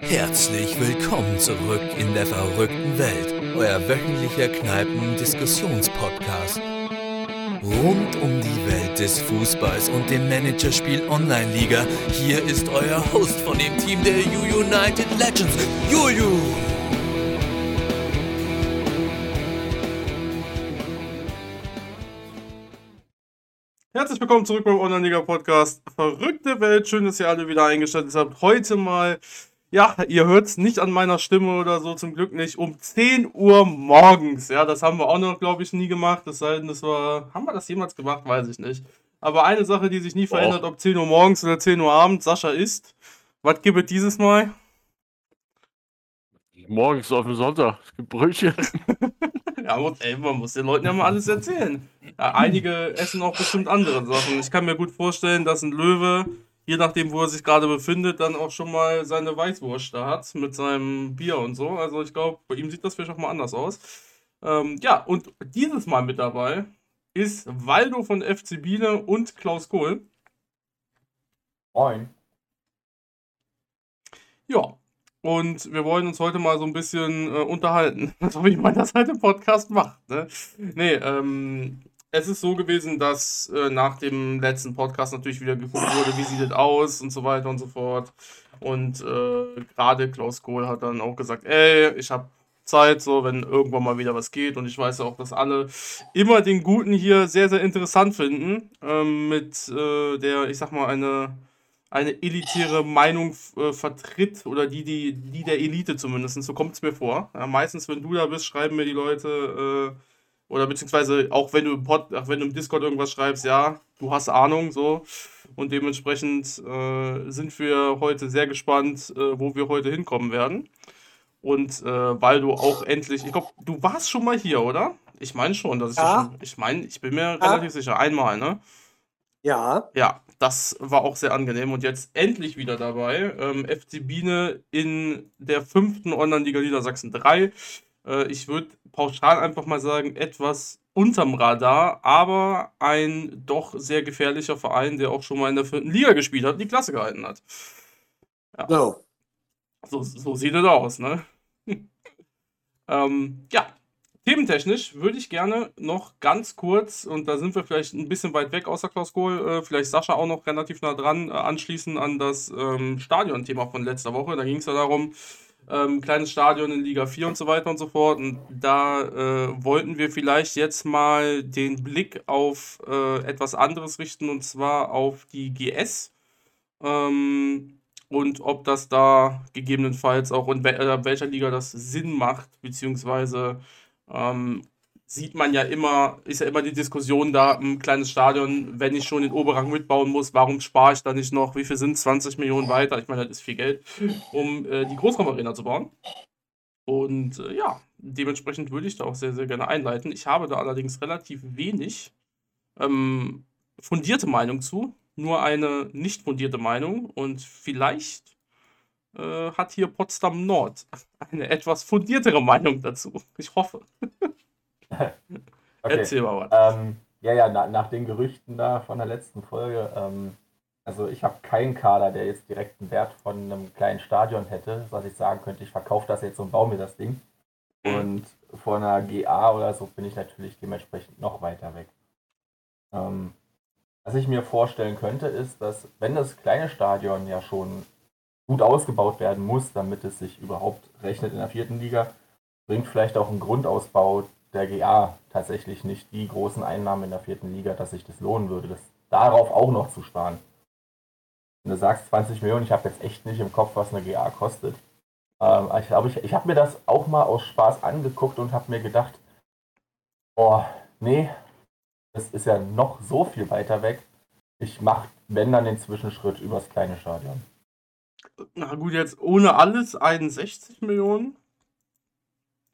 Herzlich willkommen zurück in der verrückten Welt, euer wöchentlicher Kneipen-Diskussionspodcast. Rund um die Welt des Fußballs und dem Managerspiel Online-Liga, hier ist euer Host von dem Team der U United Legends, Juju. Willkommen zurück beim Online-Liga-Podcast. Verrückte Welt, schön, dass ihr alle wieder eingeschaltet habt. Heute mal, ja, ihr hört es nicht an meiner Stimme oder so, zum Glück nicht, um 10 Uhr morgens. Ja, das haben wir auch noch, glaube ich, nie gemacht. Das sei denn, das war, haben wir das jemals gemacht? Weiß ich nicht. Aber eine Sache, die sich nie verändert, ob 10 Uhr morgens oder 10 Uhr abends, Sascha ist. Was gibt es dieses Mal? Morgens auf dem Sonntag. Es gibt Brötchen. Ja, muss, ey, man muss den Leuten ja mal alles erzählen. Ja, einige essen auch bestimmt andere Sachen. Ich kann mir gut vorstellen, dass ein Löwe, je nachdem, wo er sich gerade befindet, dann auch schon mal seine Weißwurst da hat mit seinem Bier und so. Also ich glaube, bei ihm sieht das vielleicht auch mal anders aus. Ähm, ja, und dieses Mal mit dabei ist Waldo von FC Biele und Klaus Kohl. Moin. Ja, und wir wollen uns heute mal so ein bisschen äh, unterhalten, so wie man das halt im Podcast macht. Ne? Nee, ähm, es ist so gewesen, dass äh, nach dem letzten Podcast natürlich wieder geguckt wurde, wie sieht es aus und so weiter und so fort. Und äh, gerade Klaus Kohl hat dann auch gesagt, ey, ich habe Zeit, so wenn irgendwann mal wieder was geht. Und ich weiß ja auch, dass alle immer den Guten hier sehr, sehr interessant finden. Ähm, mit äh, der, ich sag mal, eine eine elitäre Meinung äh, vertritt oder die, die, die der Elite zumindest, so kommt es mir vor. Ja, meistens, wenn du da bist, schreiben mir die Leute, äh, oder beziehungsweise auch wenn du im Pod, ach, wenn du im Discord irgendwas schreibst, ja, du hast Ahnung, so. Und dementsprechend äh, sind wir heute sehr gespannt, äh, wo wir heute hinkommen werden. Und äh, weil du auch endlich, ich glaube, du warst schon mal hier, oder? Ich meine schon, dass ich Ja. schon, ich meine, ich bin mir Ja. relativ sicher, einmal, ne? Ja, Ja, das war auch sehr angenehm und jetzt endlich wieder dabei. Ähm, FC Biene in der fünften Online-Liga Niedersachsen 3. Äh, ich würde pauschal einfach mal sagen, etwas unterm Radar, aber ein doch sehr gefährlicher Verein, der auch schon mal in der vierten Liga gespielt hat und die Klasse gehalten hat. so. So, so sieht es aus, ne? ähm, ja, thementechnisch würde ich gerne noch ganz kurz, und da sind wir vielleicht ein bisschen weit weg außer Klaus Kohl, äh, vielleicht Sascha auch noch relativ nah dran, äh, anschließen an das ähm, Stadion-Thema von letzter Woche. Da ging es ja darum, ähm, kleines Stadion in Liga 4 und so weiter und so fort. Und da äh, wollten wir vielleicht jetzt mal den Blick auf äh, etwas anderes richten, und zwar auf die GS. Ähm, und ob das da gegebenenfalls auch in äh, welcher Liga das Sinn macht, beziehungsweise ähm, sieht man ja immer, ist ja immer die Diskussion da, ein kleines Stadion, wenn ich schon den Oberrang mitbauen muss, warum spare ich da nicht noch, wie viel sind 20 Millionen weiter? Ich meine, das ist viel Geld, um äh, die Großraumarena zu bauen. Und äh, ja, dementsprechend würde ich da auch sehr, sehr gerne einleiten. Ich habe da allerdings relativ wenig ähm, fundierte Meinung zu, nur eine nicht fundierte Meinung und vielleicht äh, hat hier Potsdam Nord eine etwas fundiertere Meinung dazu. Ich hoffe. Okay. Erzähl mal was. Ähm, ja, ja, na, nach den Gerüchten da von der letzten Folge, ähm, also ich habe keinen Kader, der jetzt direkt einen Wert von einem kleinen Stadion hätte, dass ich sagen könnte, ich verkaufe das jetzt und baue mir das Ding. Und von einer GA oder so bin ich natürlich dementsprechend noch weiter weg. Ähm, was ich mir vorstellen könnte, ist, dass wenn das kleine Stadion ja schon gut ausgebaut werden muss, damit es sich überhaupt rechnet in der vierten Liga, bringt vielleicht auch ein Grundausbau der GA tatsächlich nicht die großen Einnahmen in der vierten Liga, dass sich das lohnen würde, das darauf auch noch zu sparen. Wenn du sagst 20 Millionen, ich habe jetzt echt nicht im Kopf, was eine GA kostet. Ähm, ich glaube, ich, ich habe mir das auch mal aus Spaß angeguckt und habe mir gedacht, oh, nee, das ist ja noch so viel weiter weg. Ich mache, wenn dann den Zwischenschritt übers kleine Stadion. Na gut, jetzt ohne alles 61 Millionen.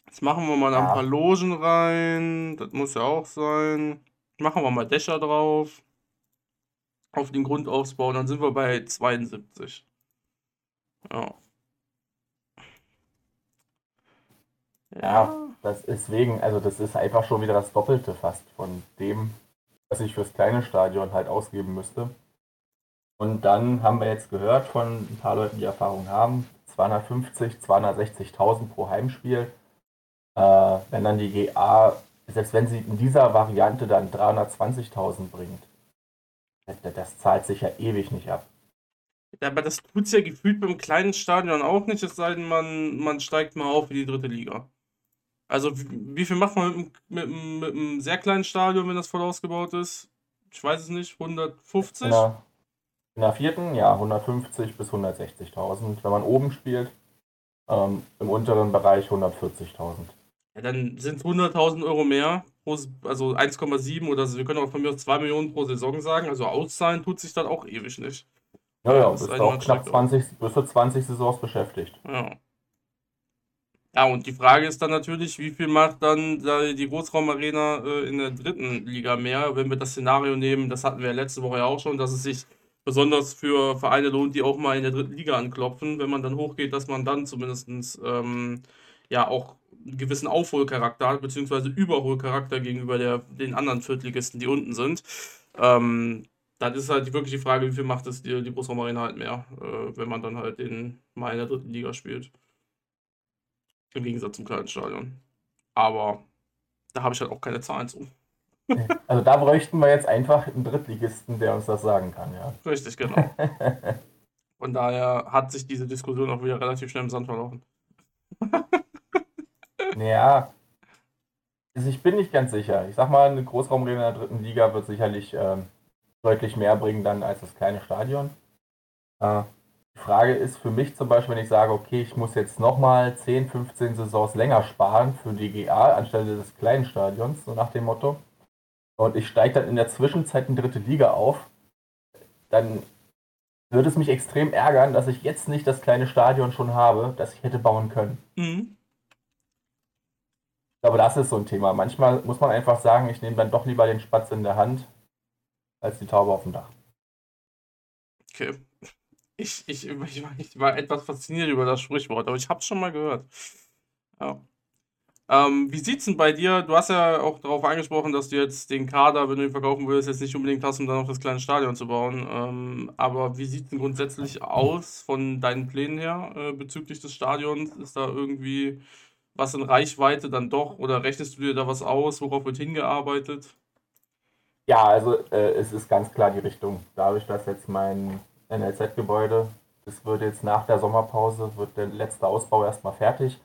Jetzt machen wir mal da ein Ja. paar Logen rein. Das muss ja auch sein. Machen wir mal Dächer drauf. Auf den Grundausbau. Dann sind wir bei 72. Ja. Ja, das ist wegen, also das ist einfach schon wieder das Doppelte fast von dem, was ich fürs kleine Stadion halt ausgeben müsste. Und dann haben wir jetzt gehört von ein paar Leuten, die Erfahrung haben, 250, 260.000 pro Heimspiel. Äh, wenn dann die GA, selbst wenn sie in dieser Variante dann 320.000 bringt, das, das zahlt sich ja ewig nicht ab. Ja, aber das tut es ja gefühlt beim kleinen Stadion auch nicht, es sei denn, man, man steigt mal auf in die dritte Liga. Also, wie, wie viel macht man mit, mit, mit, einem sehr kleinen Stadion, wenn das voll ausgebaut ist? Ich weiß es nicht, 150? In der, in der vierten, ja, 150 bis 160.000. Wenn man oben spielt, ähm, im unteren Bereich 140.000. Ja, dann sind es 100.000 Euro mehr, also 1,7 oder so. Wir können auch von mir aus 2 Millionen pro Saison sagen. Also auszahlen tut sich dann auch ewig nicht. Ja, ja, bist auch knapp 20, bis zu 20 Saisons beschäftigt. Ja. Ja, und die Frage ist dann natürlich, wie viel macht dann die Großraumarena äh, in der dritten Liga mehr, wenn wir das Szenario nehmen, das hatten wir ja letzte Woche ja auch schon, dass es sich besonders für Vereine lohnt, die auch mal in der dritten Liga anklopfen, wenn man dann hochgeht, dass man dann zumindest ähm, ja auch einen gewissen Aufholcharakter hat, beziehungsweise Überholcharakter gegenüber der, den anderen Viertligisten, die unten sind. Ähm, dann ist halt wirklich die Frage, wie viel macht es die, die Großraumarena halt mehr, äh, wenn man dann halt in, mal in der dritten Liga spielt. Im Gegensatz zum kleinen Stadion. Aber da habe ich halt auch keine Zahlen zu. Also da bräuchten wir jetzt einfach einen Drittligisten, der uns das sagen kann, ja. Richtig, genau. Von daher hat sich diese Diskussion auch wieder relativ schnell im Sand verlaufen. naja, also ich bin nicht ganz sicher. Ich sag mal, eine Großraumrede in der dritten Liga wird sicherlich ähm, deutlich mehr bringen dann als das kleine Stadion. Äh, die Frage ist für mich zum Beispiel, wenn ich sage, okay, ich muss jetzt nochmal 10, 15 Saisons länger sparen für die GA anstelle des kleinen Stadions, so nach dem Motto, und ich steige dann in der Zwischenzeit in dritte Liga auf, dann würde es mich extrem ärgern, dass ich jetzt nicht das kleine Stadion schon habe, das ich hätte bauen können. Mhm. Ich glaube, das ist so ein Thema. Manchmal muss man einfach sagen, ich nehme dann doch lieber den Spatz in der Hand als die Taube auf dem Dach. Okay. Ich, ich, ich, war, ich war etwas fasziniert über das Sprichwort, aber ich habe es schon mal gehört. Ja. Ähm, wie sieht's denn bei dir? Du hast ja auch darauf angesprochen, dass du jetzt den Kader, wenn du ihn verkaufen würdest, jetzt nicht unbedingt hast, um dann noch das kleine Stadion zu bauen. Ähm, aber wie sieht es denn grundsätzlich aus von deinen Plänen her äh, bezüglich des Stadions? Ist da irgendwie was in Reichweite dann doch oder rechnest du dir da was aus? Worauf wird hingearbeitet? Ja, also äh, es ist ganz klar die Richtung. Dadurch, dass jetzt mein NLZ-Gebäude. Es wird jetzt nach der Sommerpause, wird der letzte Ausbau erstmal fertig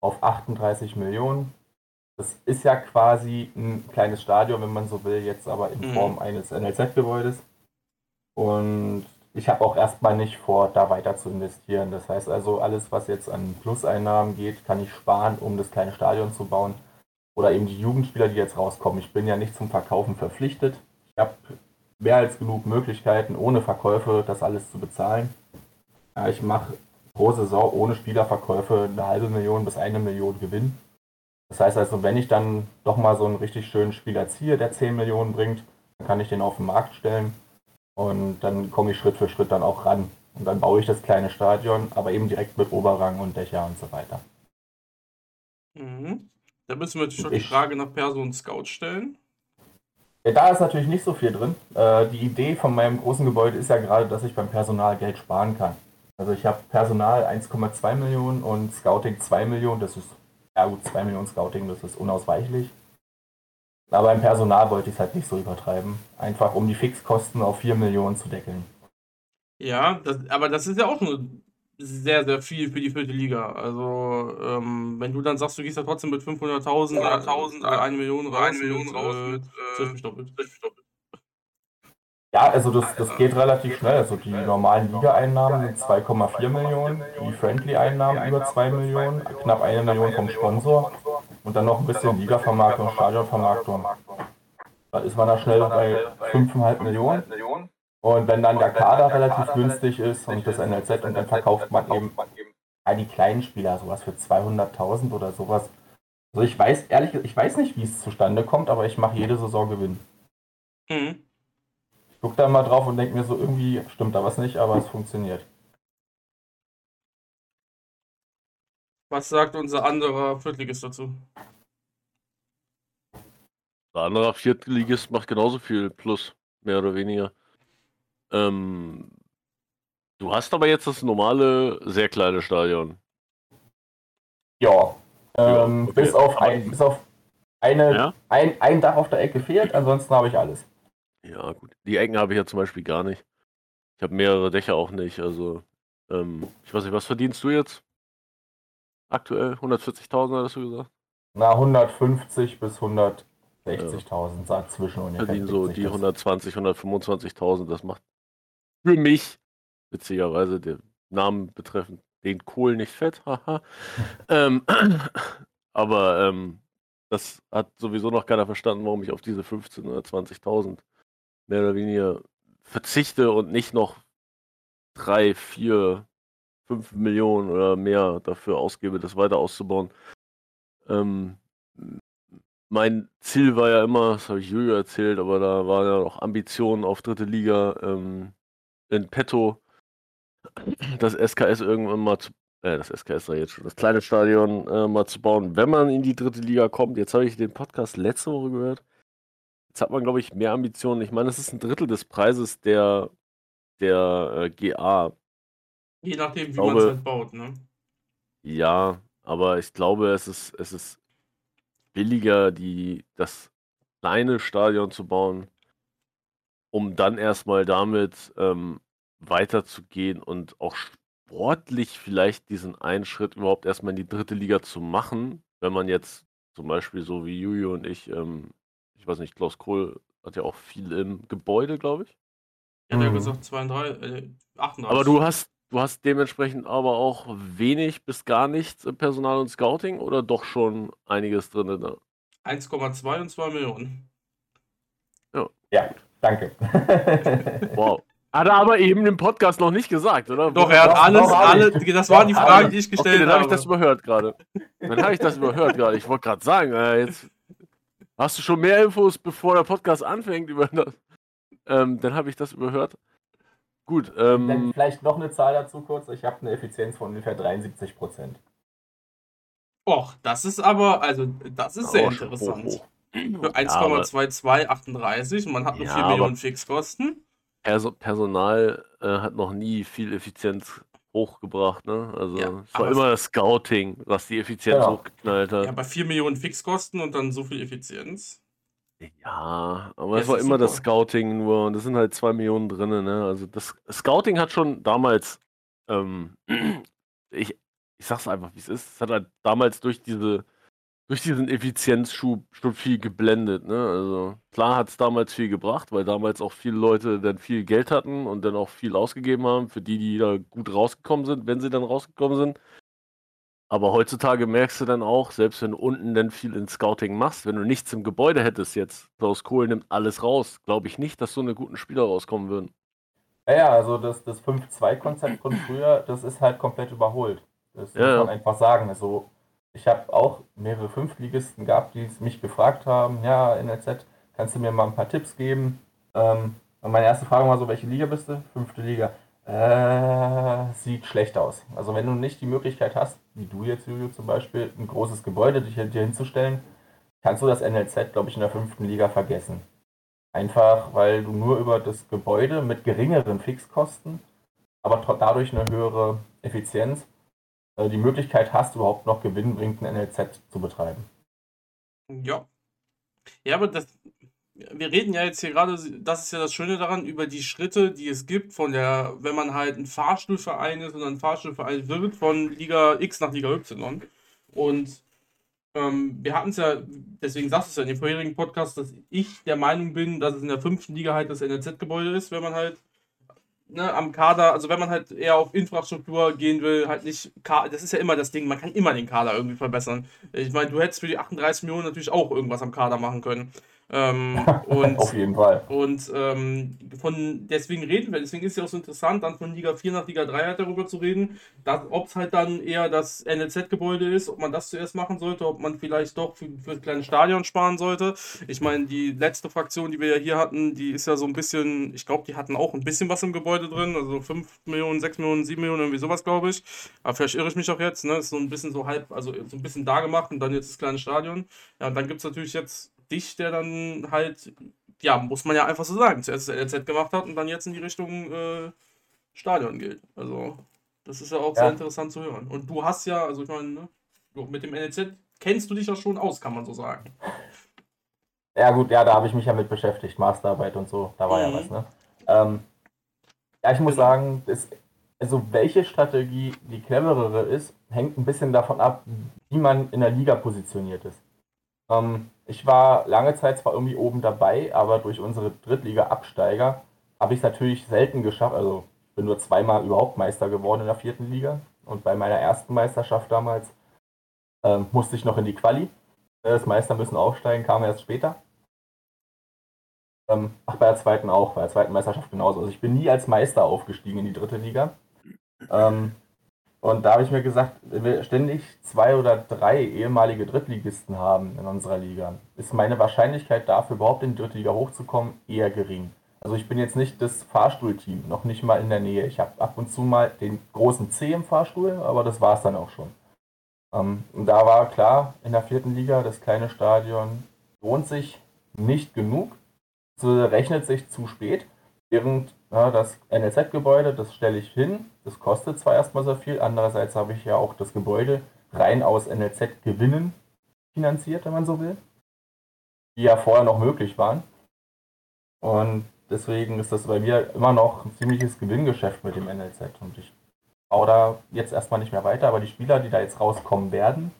auf 38 Millionen. Das ist ja quasi ein kleines Stadion, wenn man so will, jetzt aber in mhm. Form eines NLZ-Gebäudes. Und ich habe auch erstmal nicht vor, da weiter zu investieren. Das heißt also, alles, was jetzt an Pluseinnahmen geht, kann ich sparen, um das kleine Stadion zu bauen. Oder eben die Jugendspieler, die jetzt rauskommen. Ich bin ja nicht zum Verkaufen verpflichtet. Ich habe mehr als genug Möglichkeiten, ohne Verkäufe das alles zu bezahlen. Ja, ich mache pro Saison ohne Spielerverkäufe eine halbe Million bis eine Million Gewinn. Das heißt also, wenn ich dann doch mal so einen richtig schönen Spieler ziehe, der 10 Millionen bringt, dann kann ich den auf den Markt stellen und dann komme ich Schritt für Schritt dann auch ran. Und dann baue ich das kleine Stadion, aber eben direkt mit Oberrang und Dächer und so weiter. Mhm. Da müssen wir natürlich schon die Frage nach Person Scout stellen. Ja, da ist natürlich nicht so viel drin. Äh, die Idee von meinem großen Gebäude ist ja gerade, dass ich beim Personal Geld sparen kann. Also ich habe Personal 1,2 Millionen und Scouting 2 Millionen. Das ist, ja gut, 2 Millionen Scouting, das ist unausweichlich. Aber im Personal wollte ich es halt nicht so übertreiben. Einfach um die Fixkosten auf 4 Millionen zu deckeln. Ja, das, aber das ist ja auch nur sehr, sehr viel für die vierte Liga. Also, ähm, wenn du dann sagst, du gehst ja trotzdem mit 500.000 oder 1000 oder 1 Million raus, 1 Million raus mit, äh, mit doppelt. Ja, also das, das geht relativ schnell. Also die normalen Liga-Einnahmen sind 2,4 Millionen, die Friendly-Einnahmen über 2 Millionen, knapp eine Million vom Sponsor und dann noch ein bisschen Liga-Vermarktung, Stadionvermarktung. Da ist man da schnell bei 5,5 Millionen. Und wenn dann der Kader relativ günstig ist und das NLZ und dann verkauft man eben all die kleinen Spieler, sowas für 200.000 oder sowas. Also ich weiß ehrlich, ich weiß nicht, wie es zustande kommt, aber ich mache jede Saison Gewinn. Mhm. Gucke da mal drauf und denke mir so, irgendwie stimmt da was nicht, aber es funktioniert. Was sagt unser anderer Viertligist dazu? Der andere Viertligist macht genauso viel plus, mehr oder weniger. Ähm, du hast aber jetzt das normale, sehr kleine Stadion. Ja. Ähm, okay. bis, auf ein, bis auf eine, Ja? ein, ein Dach auf der Ecke fehlt, ansonsten habe ich alles. Ja, gut. Die Ecken habe ich ja zum Beispiel gar nicht. Ich habe mehrere Dächer auch nicht. Also, ähm, ich weiß nicht, was verdienst du jetzt? Aktuell 140.000 hast du gesagt? Na, 150 bis 160.000 ja. zwischen ungefähr. Verdienen so die das. 120, 125.000. Das macht für mich, witzigerweise, der Namen betreffend, den Kohl nicht fett. Haha. ähm, aber ähm, das hat sowieso noch keiner verstanden, warum ich auf diese 15.000 oder 20.000 mehr oder weniger verzichte und nicht noch drei, vier, fünf Millionen oder mehr dafür ausgebe, das weiter auszubauen. Ähm, mein Ziel war ja immer, das habe ich Julia erzählt, aber da waren ja noch Ambitionen auf dritte Liga ähm, in petto, das SKS irgendwann mal zu, äh, das SKS war jetzt schon, das kleine Stadion äh, mal zu bauen, wenn man in die dritte Liga kommt. Jetzt habe ich den Podcast letzte Woche gehört. Jetzt hat man, glaube ich, mehr Ambitionen. Ich meine, es ist ein Drittel des Preises der, der äh, GA. Je nachdem, wie man es halt baut, ne? Ja, aber ich glaube, es ist, es ist billiger, die, das kleine Stadion zu bauen, um dann erstmal damit ähm, weiterzugehen und auch sportlich vielleicht diesen einen Schritt überhaupt erstmal in die dritte Liga zu machen, wenn man jetzt zum Beispiel so wie Juju und ich, ähm, ich weiß nicht, Klaus Kohl hat ja auch viel im Gebäude, glaube ich. Ja, der hat Mhm. gesagt 32, äh, 38. Aber du hast, du hast dementsprechend aber auch wenig bis gar nichts im Personal und Scouting oder doch schon einiges drin da? 1,2 und 2 Millionen. Ja, danke. Wow. Hat er aber eben im Podcast noch nicht gesagt, oder? Doch, er hat Doch, alles, doch, alle, alles. das waren die Fragen, die ich Okay, gestellt dann habe ich habe. das überhört gerade. Dann habe ich das überhört gerade. Ich wollte gerade sagen, äh, jetzt hast du schon mehr Infos, bevor der Podcast anfängt über das. Ähm, dann habe ich das überhört. Gut, Dann ähm, vielleicht noch eine Zahl dazu kurz. Ich habe eine Effizienz von ungefähr 73 Prozent. Och, das ist aber, also, das ist sehr schon interessant. hoch, hoch. Für Ja, aber 1,2238 und man hat nur Ja, 4 aber- Millionen Fixkosten. Perso Personal äh, hat noch nie viel Effizienz hochgebracht, ne? Also Ja, es war immer das Scouting, was die Effizienz Ja. hochgeknallt hat. Ja, bei 4 Millionen Fixkosten und dann so viel Effizienz. Ja, aber Ja, es war immer das super. Scouting nur und es sind halt zwei Millionen drin, ne? Also das Scouting hat schon damals, ähm, ich, ich sag's einfach, wie es ist, es hat halt damals durch diese, durch diesen Effizienzschub schon viel geblendet, ne? Also klar hat es damals viel gebracht, weil damals auch viele Leute dann viel Geld hatten und dann auch viel ausgegeben haben für die, die da gut rausgekommen sind, wenn sie dann rausgekommen sind. Aber heutzutage merkst du dann auch, selbst wenn du unten dann viel in Scouting machst, wenn du nichts im Gebäude hättest jetzt, Klaus Kohl nimmt alles raus, glaube ich nicht, dass so eine guten Spieler rauskommen würden. Naja, also das, das 5-2-Konzept von früher, das ist halt komplett überholt. Das Ja, muss man einfach sagen. Also ich habe auch mehrere Fünftligisten gehabt, die mich gefragt haben, ja, NLZ, kannst du mir mal ein paar Tipps geben? Ähm, und meine erste Frage war so, welche Liga bist du? Fünfte Liga. Äh, sieht schlecht aus. Also wenn du nicht die Möglichkeit hast, wie du jetzt, Julio zum Beispiel, ein großes Gebäude dich dir hinzustellen, kannst du das NLZ, glaube ich, in der fünften Liga vergessen. Einfach, weil du nur über das Gebäude mit geringeren Fixkosten, aber dadurch eine höhere Effizienz, die Möglichkeit hast, überhaupt noch gewinnbringenden NLZ zu betreiben. Ja. Ja, aber das, wir reden ja jetzt hier gerade, das ist ja das Schöne daran, über die Schritte, die es gibt, von der, wenn man halt ein Fahrstuhlverein ist und ein Fahrstuhlverein wird, von Liga X nach Liga Y. Und ähm, wir hatten es ja, deswegen sagst du es ja in dem vorherigen Podcast, dass ich der Meinung bin, dass es in der fünften Liga halt das NLZ-Gebäude ist, wenn man halt ne, am Kader, also wenn man halt eher auf Infrastruktur gehen will, halt nicht, das ist ja immer das Ding, man kann immer den Kader irgendwie verbessern. Ich meine, du hättest für die 38 Millionen natürlich auch irgendwas am Kader machen können. Ähm, und Auf jeden Fall. und ähm, von deswegen reden wir, deswegen ist ja auch so interessant, dann von Liga 4 nach Liga 3 halt darüber zu reden, ob es halt dann eher das NLZ-Gebäude ist, ob man das zuerst machen sollte, ob man vielleicht doch für, für ein kleines Stadion sparen sollte. Ich meine, die letzte Fraktion, die wir ja hier hatten, die ist ja so ein bisschen, ich glaube, die hatten auch ein bisschen was im Gebäude drin, also 5 Millionen, 6 Millionen, 7 Millionen, irgendwie sowas, glaube ich. Aber vielleicht irre ich mich auch jetzt, ne? Ist so ein bisschen so halb, also so ein bisschen da gemacht und dann jetzt das kleine Stadion. Ja, und dann gibt es natürlich jetzt dich, der dann halt ja, muss man ja einfach so sagen, zuerst das NLZ gemacht hat und dann jetzt in die Richtung äh, Stadion geht. Also, das ist ja auch ja. sehr interessant zu hören. Und du hast ja, also ich meine, ne, mit dem NLZ kennst du dich ja schon aus, kann man so sagen. Ja, gut, ja, da habe ich mich ja mit beschäftigt, Masterarbeit und so, da war mhm. ja was, ne? Ähm, ja, ich muss genau. sagen, das, also welche Strategie die cleverere ist, hängt ein bisschen davon ab, wie man in der Liga positioniert ist. Ähm, ich war lange Zeit zwar irgendwie oben dabei, aber durch unsere Drittliga-Absteiger habe ich es natürlich selten geschafft. Also ich bin nur zweimal überhaupt Meister geworden in der vierten Liga. Und bei meiner ersten Meisterschaft damals ähm, musste ich noch in die Quali. Das Meister müssen aufsteigen, kam erst später. Ähm, ach, bei der zweiten auch, bei der zweiten Meisterschaft genauso. Also ich bin nie als Meister aufgestiegen in die dritte Liga. Ähm, und da habe ich mir gesagt, wir ständig zwei oder drei ehemalige Drittligisten haben in unserer Liga, ist meine Wahrscheinlichkeit dafür, überhaupt in die dritte Liga hochzukommen, eher gering. Also ich bin jetzt nicht das Fahrstuhlteam, noch nicht mal in der Nähe. Ich habe ab und zu mal den großen C im Fahrstuhl, aber das war es dann auch schon. Ähm, und da war klar, in der vierten Liga, das kleine Stadion lohnt sich nicht genug, rechnet sich zu spät, während ja, das NLZ-Gebäude, das stelle ich hin, das kostet zwar erstmal so viel, andererseits habe ich ja auch das Gebäude rein aus NLZ-Gewinnen finanziert, wenn man so will, die ja vorher noch möglich waren. Und deswegen ist das bei mir immer noch ein ziemliches Gewinngeschäft mit dem NLZ. Und ich baue da jetzt erstmal nicht mehr weiter, aber die Spieler, die da jetzt rauskommen werden,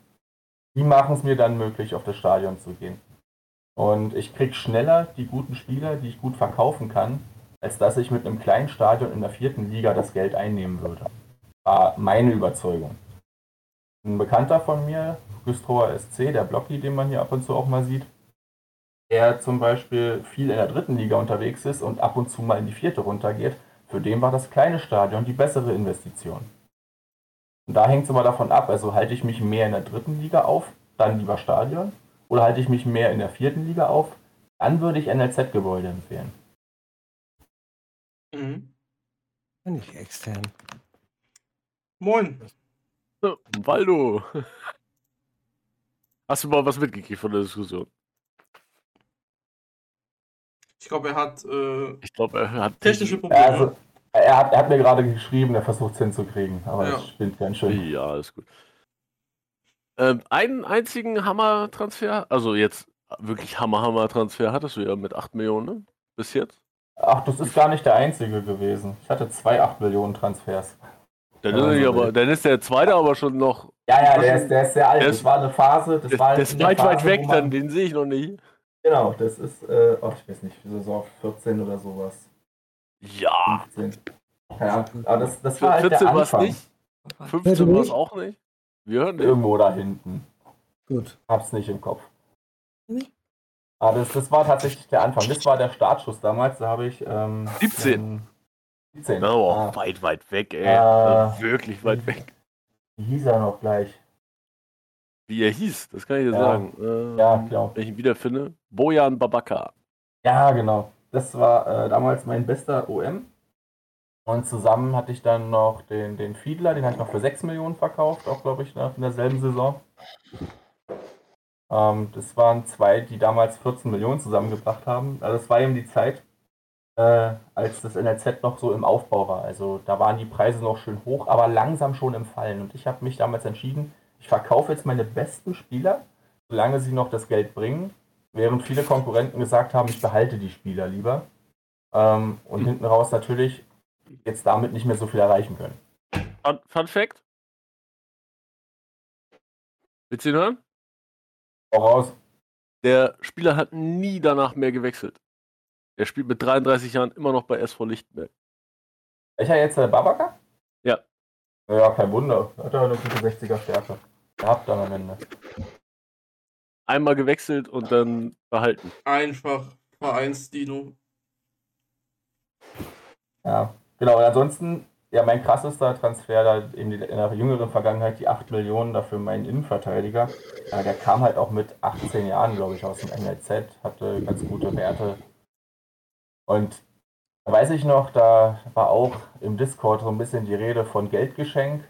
die machen es mir dann möglich, auf das Stadion zu gehen. Und ich kriege schneller die guten Spieler, die ich gut verkaufen kann, als dass ich mit einem kleinen Stadion in der vierten Liga das Geld einnehmen würde. War meine Überzeugung. Ein Bekannter von mir, Güstrower SC, der Blocki, den man hier ab und zu auch mal sieht, der zum Beispiel viel in der dritten Liga unterwegs ist und ab und zu mal in die vierte runtergeht, für den war das kleine Stadion die bessere Investition. Und da hängt es immer davon ab, also halte ich mich mehr in der dritten Liga auf, dann lieber Stadion, oder halte ich mich mehr in der vierten Liga auf, dann würde ich NLZ-Gebäude empfehlen. Mhm. Nicht extern. Moin. So, Waldo. Hast du mal was mitgekriegt von der Diskussion? Ich glaube, er hat, äh, ich glaube, er hat technische Probleme. Also, er, hat, er hat mir gerade geschrieben, er versucht es hinzukriegen, aber ja. das stimmt ganz schön. Ja, alles gut. Ähm, einen einzigen Hammer-Transfer, also jetzt wirklich Hammer-Hammer-Transfer hattest du ja mit 8 Millionen ne? bis jetzt. Ach, das ist gar nicht der einzige gewesen. Ich hatte zwei 8 Millionen Transfers. Dann, ist, also, aber, dann ist der zweite aber schon noch. Ja, ja, der ist, der ist sehr alt. Das war eine Phase. Das der, war der ist weit, Phase, weit weg, man, dann den sehe ich noch nicht. Genau, das ist, äh, oh, ich weiß nicht, Saison 14 oder sowas. Ja. 15. Ja, aber das, das war 14 halt war es nicht. 15 war es auch nicht. Wir hören Irgendwo da hinten. Gut. Hab's nicht im Kopf. Aber ah, das, das war tatsächlich der Anfang. Das war der Startschuss damals. Da habe ich. Ähm, 17. 17. Oh, ah. weit, weit weg, ey. Äh, wirklich weit weg. Wie hieß er noch gleich? Wie er hieß, das kann ich dir ja. sagen. Äh, ja, klar. Wenn ich ihn wiederfinde. Bojan Babaka. Ja, genau. Das war äh, damals mein bester OM. Und zusammen hatte ich dann noch den, den Fiedler, den habe ich noch für 6 Millionen verkauft, auch glaube ich in derselben Saison. Ähm, das waren zwei, die damals 14 Millionen zusammengebracht haben. Also es war eben die Zeit, äh, als das NLZ noch so im Aufbau war. Also da waren die Preise noch schön hoch, aber langsam schon im Fallen. Und ich habe mich damals entschieden, ich verkaufe jetzt meine besten Spieler, solange sie noch das Geld bringen, während viele Konkurrenten gesagt haben, ich behalte die Spieler lieber. Ähm, und hinten raus natürlich jetzt damit nicht mehr so viel erreichen können. Fun, Fun Fact? Willst du ihn hören? Voraus. Der Spieler hat nie danach mehr gewechselt. Er spielt mit 33 Jahren immer noch bei SV Lichtenberg. Welcher jetzt der Babaka? Ja. Ja, kein Wunder. Hat er eine gute 60er Stärke. Gehabt dann am Ende. Einmal gewechselt und dann behalten. Einfach Vereinsdino. Ja, genau. Und ansonsten ja, mein krassester Transfer da in, der jüngeren Vergangenheit, die 8 Millionen dafür meinen Innenverteidiger. Ja, der kam halt auch mit 18 Jahren, glaube ich, aus dem NLZ, hatte ganz gute Werte. Und da weiß ich noch, da war auch im Discord so ein bisschen die Rede von Geldgeschenk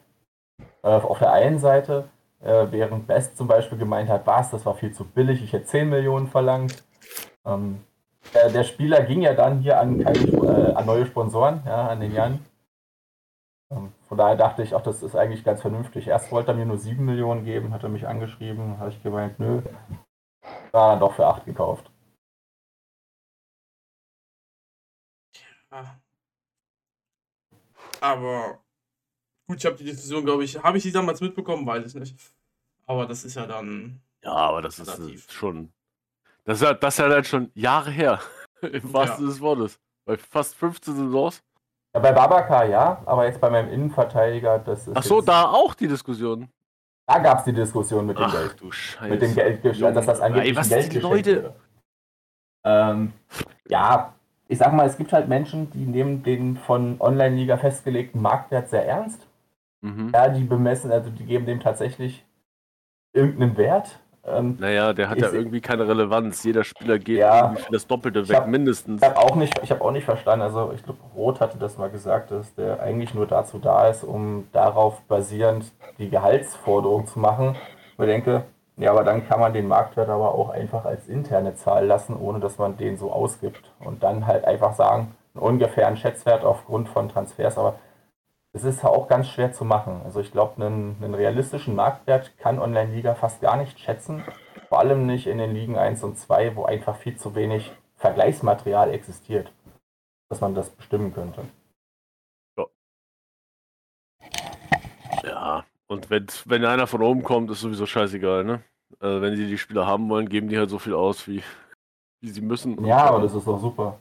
äh, auf der einen Seite, äh, während Best zum Beispiel gemeint hat, was, das war viel zu billig, ich hätte 10 Millionen verlangt. Ähm, der, der Spieler ging ja dann hier an, keine, äh, an neue Sponsoren, ja, an den Jan. Von daher dachte ich, auch das ist eigentlich ganz vernünftig. Erst wollte er mir nur 7 Millionen geben, hat er mich angeschrieben, habe ich gemeint, nö. War dann doch für 8 gekauft. Ja. Aber gut, ich habe die Diskussion, glaube ich, habe ich die damals mitbekommen, weiß ich nicht. Aber das ist ja dann. Ja, aber das ist Relativ. äh, schon. Das ist ja, das ist ja dann schon Jahre her. Im wahrsten Sinne des Wortes. Bei fast 15 Saisons. Ja, bei Babaka ja, aber jetzt bei meinem Innenverteidiger, das ist. Ach so, da auch die Diskussion. da gab es die Diskussion mit dem Ach Geld. du Scheiße. Mit dem Geld, dass das angeblich Ey, was Geld die Leute-. Ähm, ja, ich sag mal, es gibt halt Menschen, die nehmen den von Online-Liga festgelegten Marktwert sehr ernst. Mhm. Ja, die bemessen, also die geben dem tatsächlich irgendeinen Wert. Ähm, Naja, der hat ja irgendwie keine Relevanz. Jeder Spieler geht Ja. für das Doppelte weg, hab- mindestens. Ich habe auch nicht, ich habe auch nicht verstanden. Also ich glaube, Roth hatte das mal gesagt, dass der eigentlich nur dazu da ist, um darauf basierend die Gehaltsforderung zu machen. Ich denke, ja, aber dann kann man den Marktwert aber auch einfach als interne Zahl lassen, ohne dass man den so ausgibt. Und dann halt einfach sagen, einen ungefähren Schätzwert aufgrund von Transfers. Aber es ist ja auch ganz schwer zu machen. Also ich glaube, einen, einen realistischen Marktwert kann Online-Liga fast gar nicht schätzen. Vor allem nicht in den Ligen 1 und 2, wo einfach viel zu wenig Vergleichsmaterial existiert, dass man das bestimmen könnte. Ja, und wenn, wenn einer von oben kommt, ist sowieso scheißegal, ne? Also wenn sie die Spieler haben wollen, geben die halt so viel aus, wie, wie sie müssen. Ja, aber das ist doch super.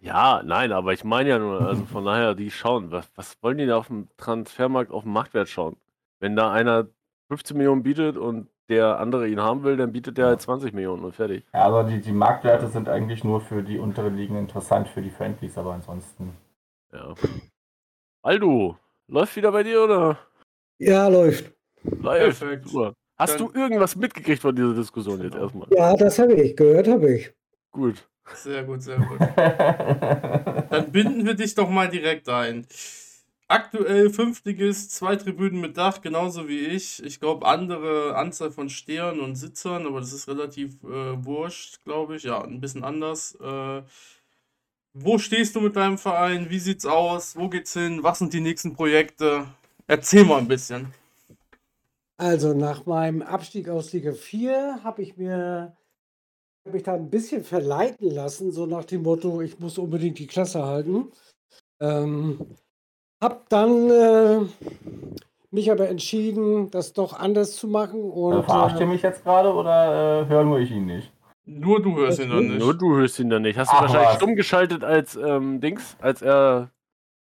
Ja, nein, aber ich meine ja nur, also von daher, die schauen, was, was wollen die da auf dem Transfermarkt auf den Marktwert schauen? Wenn da einer 15 Millionen bietet und der andere ihn haben will, dann bietet der halt 20 Millionen und fertig. Ja, also die, die Marktwerte sind eigentlich nur für die unteren Ligen interessant, für die Friendlies, aber ansonsten. Ja. Aldo, läuft wieder bei dir oder? Ja, läuft. Läuft. Perfekt. Super. Hast Dann- du irgendwas mitgekriegt von dieser Diskussion jetzt Genau. erstmal? Ja, das habe ich. Gehört habe ich. Gut. Sehr gut, sehr gut. Dann binden wir dich doch mal direkt ein. Aktuell Fünftiges, zwei Tribünen mit Dach, genauso wie ich. Ich glaube, andere Anzahl von Stehern und Sitzern, aber das ist relativ äh, wurscht, glaube ich. Ja, ein bisschen anders. Äh, wo stehst du mit deinem Verein? Wie sieht's aus? Wo geht's hin? Was sind die nächsten Projekte? Erzähl mal ein bisschen. Also nach meinem Abstieg aus Liga 4 habe ich mir habe mich da ein bisschen verleiten lassen, so nach dem Motto, ich muss unbedingt die Klasse halten. Ähm, hab dann äh, mich aber entschieden, das doch anders zu machen und Also verarscht ihr äh, mich jetzt gerade oder äh, höre nur ich ihn nicht? Nur du hörst ihn dann nicht. Nur du hörst ihn dann nicht. Hast du Ach, wahrscheinlich was. stumm geschaltet als ähm, Dings, als er.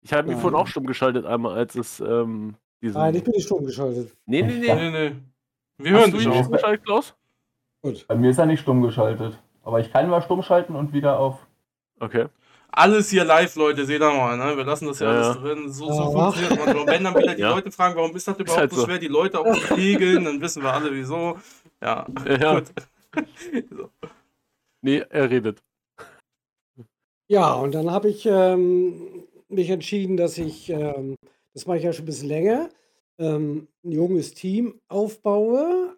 Ich habe ihn Nein. vorhin auch stumm geschaltet einmal, als es ähm, diesen. nein, ich bin nicht stumm geschaltet. nee, nee, nee. Nee, nee. Wir Hast hören du dich ihn auch. stumm geschaltet, Klaus? Gut. Bei mir ist er nicht stumm geschaltet. Aber ich kann mal stumm schalten und wieder auf. Okay. Alles hier live, Leute, seht ihr mal, ne? Wir lassen das ja, Ja, alles drin. So, so Ja. funktioniert man. Und wenn dann wieder die Ja. Leute fragen, warum ist das überhaupt halt so so. schwer, die Leute auch zu regeln, dann wissen wir alle wieso. Ja, Ja. gut. so. Nee, er redet. Ja, und dann habe ich ähm, mich entschieden, dass ich, ähm, das mache ich ja schon ein bisschen länger, ähm, ein junges Team aufbaue.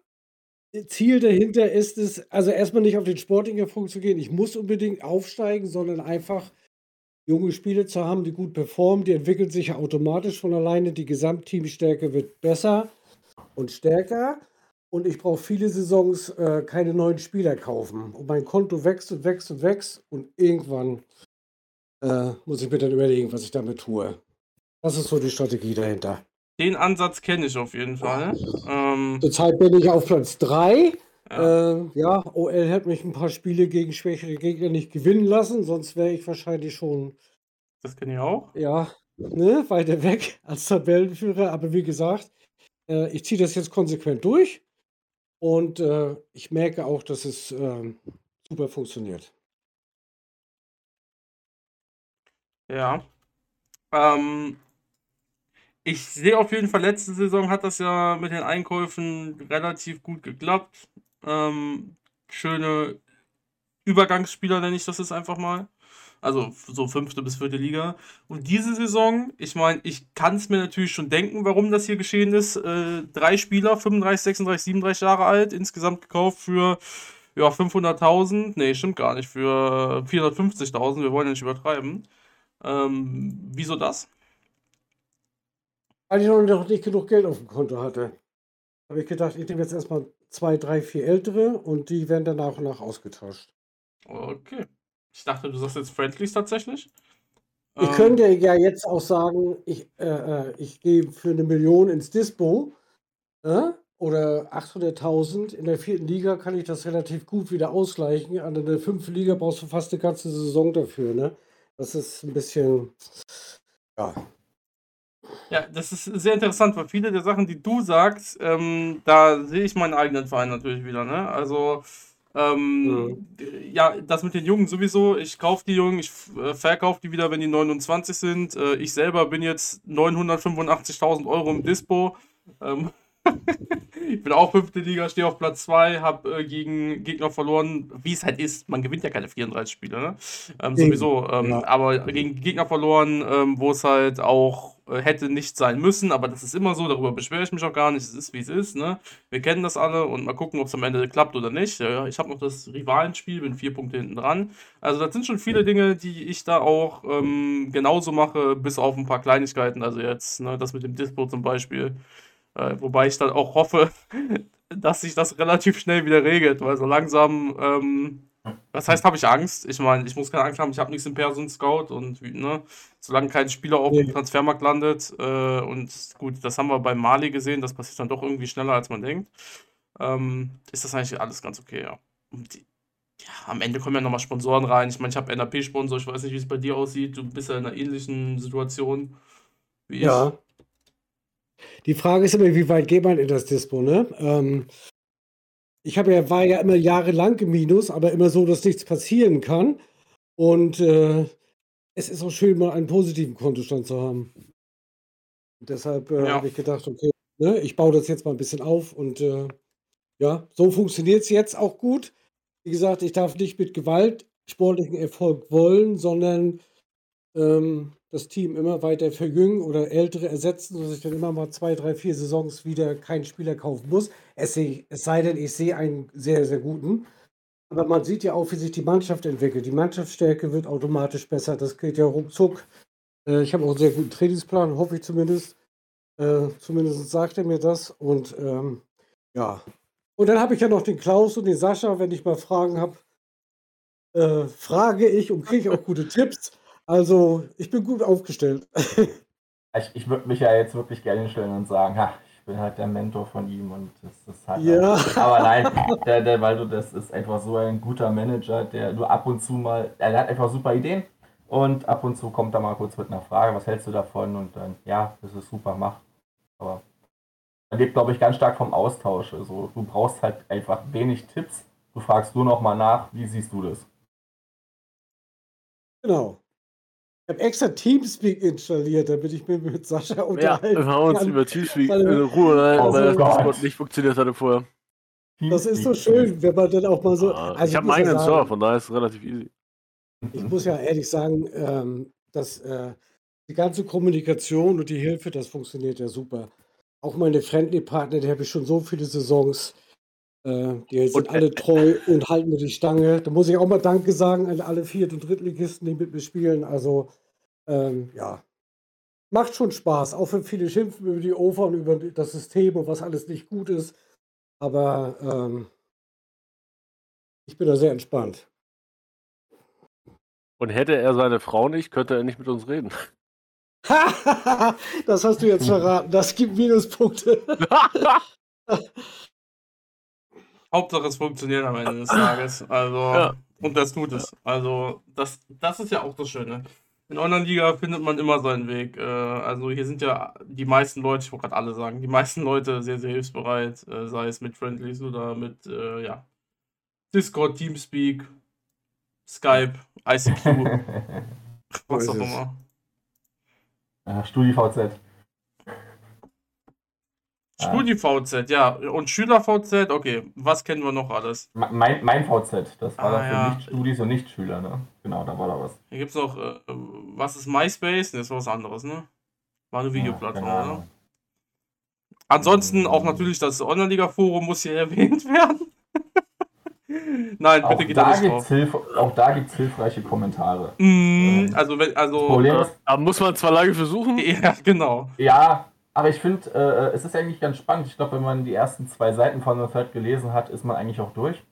Ziel dahinter ist es, also erstmal nicht auf den Erfolg zu gehen. Ich muss unbedingt aufsteigen, sondern einfach junge Spieler zu haben, die gut performen. Die entwickeln sich automatisch von alleine. Die Gesamtteamstärke wird besser und stärker. Und ich brauche viele Saisons äh, keine neuen Spieler kaufen. Und mein Konto wächst und wächst und wächst. Und irgendwann äh, muss ich mir dann überlegen, was ich damit tue. Das ist so die Strategie dahinter. Den Ansatz kenne ich auf jeden Fall. Ähm, Zurzeit bin ich auf Platz 3. ja. Äh, ja, OL hat mich ein paar Spiele gegen schwächere Gegner nicht gewinnen lassen, sonst wäre ich wahrscheinlich schon, Das kenne ich auch. ja, ne, weiter weg als Tabellenführer. Aber wie gesagt, äh, ich ziehe das jetzt konsequent durch und äh, ich merke auch, dass es ähm, super funktioniert. Ja. Ähm, ich sehe auf jeden Fall, letzte Saison hat das ja mit den Einkäufen relativ gut geklappt. Ähm, schöne Übergangsspieler nenne ich das jetzt einfach mal. Also so fünfte bis vierte Liga. Und diese Saison, ich meine, ich kann es mir natürlich schon denken, warum das hier geschehen ist. Äh, drei Spieler, 35, 36, 37 Jahre alt, insgesamt gekauft für ja, 500.000, nee, stimmt gar nicht, für 450.000, wir wollen ja nicht übertreiben. Ähm, wieso das? Weil ich noch nicht genug Geld auf dem Konto hatte. Habe ich gedacht, ich nehme jetzt erstmal zwei, drei, vier ältere und die werden dann nach und nach ausgetauscht. Okay. Ich dachte, du sagst jetzt Friendlies tatsächlich. Ich Ähm, könnte ja jetzt auch sagen, ich, äh, äh, ich gehe für eine Million ins Dispo äh, oder 800.000. In der vierten Liga kann ich das relativ gut wieder ausgleichen. An der fünften Liga brauchst du fast eine ganze Saison dafür. Ne? Das ist ein bisschen, ja, Ja, das ist sehr interessant, weil viele der Sachen, die du sagst, ähm, da sehe ich meinen eigenen Verein natürlich wieder, ne? Also, ähm, ja, das mit den Jungen sowieso. Ich kaufe die Jungen, ich äh, verkaufe die wieder, wenn die 29 sind. Äh, ich selber bin jetzt 985.000 Euro im Dispo. Ähm, ich bin auch fünfte Liga, stehe auf Platz 2, habe äh, gegen Gegner verloren, wie es halt ist. Man gewinnt ja keine 34 Spiele, ne? Ähm, sowieso. Ähm, ja. Aber gegen Gegner verloren, ähm, wo es halt auch hätte nicht sein müssen. Aber das ist immer so, darüber beschwere ich mich auch gar nicht. Es ist, wie es ist, ne? Wir kennen das alle und mal gucken, ob es am Ende klappt oder nicht. Ja, ich habe noch das Rivalenspiel, bin vier Punkte hinten dran. Also, das sind schon viele Dinge, die ich da auch ähm, genauso mache, bis auf ein paar Kleinigkeiten. Also, jetzt, ne, das mit dem Dispo zum Beispiel. Äh, wobei ich dann auch hoffe, dass sich das relativ schnell wieder regelt, weil so langsam, ähm, das heißt, habe ich Angst. Ich meine, ich muss keine Angst haben, ich habe nichts im Person Scout und ne, solange kein Spieler auf dem. Transfermarkt landet äh, und gut, das haben wir bei Mali gesehen, das passiert dann doch irgendwie schneller, als man denkt, ähm, ist das eigentlich alles ganz okay, ja. Die, ja, am Ende kommen ja nochmal Sponsoren rein. Ich meine, ich habe NAP-Sponsor, ich weiß nicht, wie es bei dir aussieht. Du bist ja in einer ähnlichen Situation wie ich. Ja. Die Frage ist immer, wie weit geht man in das Dispo, ne? Ähm, ich habe ja, war ja immer jahrelang im Minus, aber immer so, dass nichts passieren kann. Und äh, es ist auch schön, mal einen positiven Kontostand zu haben. Und deshalb äh, Ja. habe ich gedacht, okay, ne, ich baue das jetzt mal ein bisschen auf und äh, ja, so funktioniert es jetzt auch gut. Wie gesagt, ich darf nicht mit Gewalt sportlichen Erfolg wollen, sondern ähm, das Team immer weiter verjüngen oder Ältere ersetzen, sodass ich dann immer mal zwei, drei, vier Saisons wieder keinen Spieler kaufen muss. Es, es sei denn, ich sehe einen sehr, sehr guten. Aber man sieht ja auch, wie sich die Mannschaft entwickelt. Die Mannschaftsstärke wird automatisch besser. Das geht ja ruckzuck. Äh, ich habe auch einen sehr guten Trainingsplan, hoffe ich zumindest. Äh, zumindest sagt er mir das. Und ähm, ja. Und dann habe ich ja noch den Klaus und den Sascha, wenn ich mal Fragen habe, äh, frage ich und kriege auch gute Tipps. Also ich bin gut aufgestellt. Ich, ich würde mich ja jetzt wirklich gerne hinstellen und sagen, ha, ich bin halt der Mentor von ihm und das ist halt. Ja. Aber nein, der, der, weil du das ist einfach so ein guter Manager, der nur ab und zu mal, er hat einfach super Ideen und ab und zu kommt er mal kurz mit einer Frage, was hältst du davon? Und dann, ja, das ist super, mach. Aber er lebt, glaube ich, ganz stark vom Austausch. Also du brauchst halt einfach wenig Tipps. Du fragst nur noch mal nach, wie siehst du das? Genau. Ich habe extra Teamspeak installiert, damit ich mich mit Sascha Ja, unterhalten wir haben uns kann. über Teamspeak in Ruhe rein, Oh weil das Gott. Discord nicht funktioniert hatte vorher. Das ist so schön, wenn man dann auch mal so. Ah, also ich habe einen muss ja eigenen sagen, Server, von daher ist es relativ easy. Ich muss ja ehrlich sagen, ähm, dass äh, die ganze Kommunikation und die Hilfe, das funktioniert ja super. Auch meine Friendly-Partner, die habe ich schon so viele Saisons. Äh, die sind Und, äh, alle treu und halten mir die Stange. Da muss ich auch mal Danke sagen an alle Viert- und Drittligisten, die mit mir spielen. Also, ähm, ja. Macht schon Spaß. Auch wenn viele schimpfen über die OFA und über das System und was alles nicht gut ist. Aber ähm, ich bin da sehr entspannt. Und hätte er seine Frau nicht, könnte er nicht mit uns reden. das hast du jetzt verraten. Das gibt Minuspunkte. Hauptsache es funktioniert am Ende des Tages. Also, Ja. und das tut es. Also, das, das ist ja auch das Schöne. In Online-Liga findet man immer seinen Weg. Äh, also hier sind ja die meisten Leute, ich wollte gerade alle sagen, die meisten Leute sehr, sehr hilfsbereit, äh, sei es mit Friendlies oder mit, äh, ja, Discord, Teamspeak, Skype, ICQ, was auch immer. StudiVZ. Ja. StudiVZ, ja. Und SchülerVZ, okay. Was kennen wir noch alles? Me- Mein, mein VZ, das war Ah, dafür ja. Nicht-Studis und Nicht-Schüler, ne? Genau, da war da was. Hier gibt es noch, äh, was ist MySpace? Ne, das war was anderes, ne? War eine Videoplattform, Ja, oder? keine Ahnung. Ansonsten auch natürlich das Online-Liga-Forum muss hier erwähnt werden. Nein, Auch bitte geht da nicht gibt's drauf. Hilf auch da gibt es hilfreiche Kommentare. Mm, also, wenn, Das also, Problem ist, Da muss man zwar lange versuchen. ja, genau. ja, aber ich finde, äh, es ist eigentlich ganz spannend. Ich glaube, wenn man die ersten zwei Seiten von The Third gelesen hat, ist man eigentlich auch durch.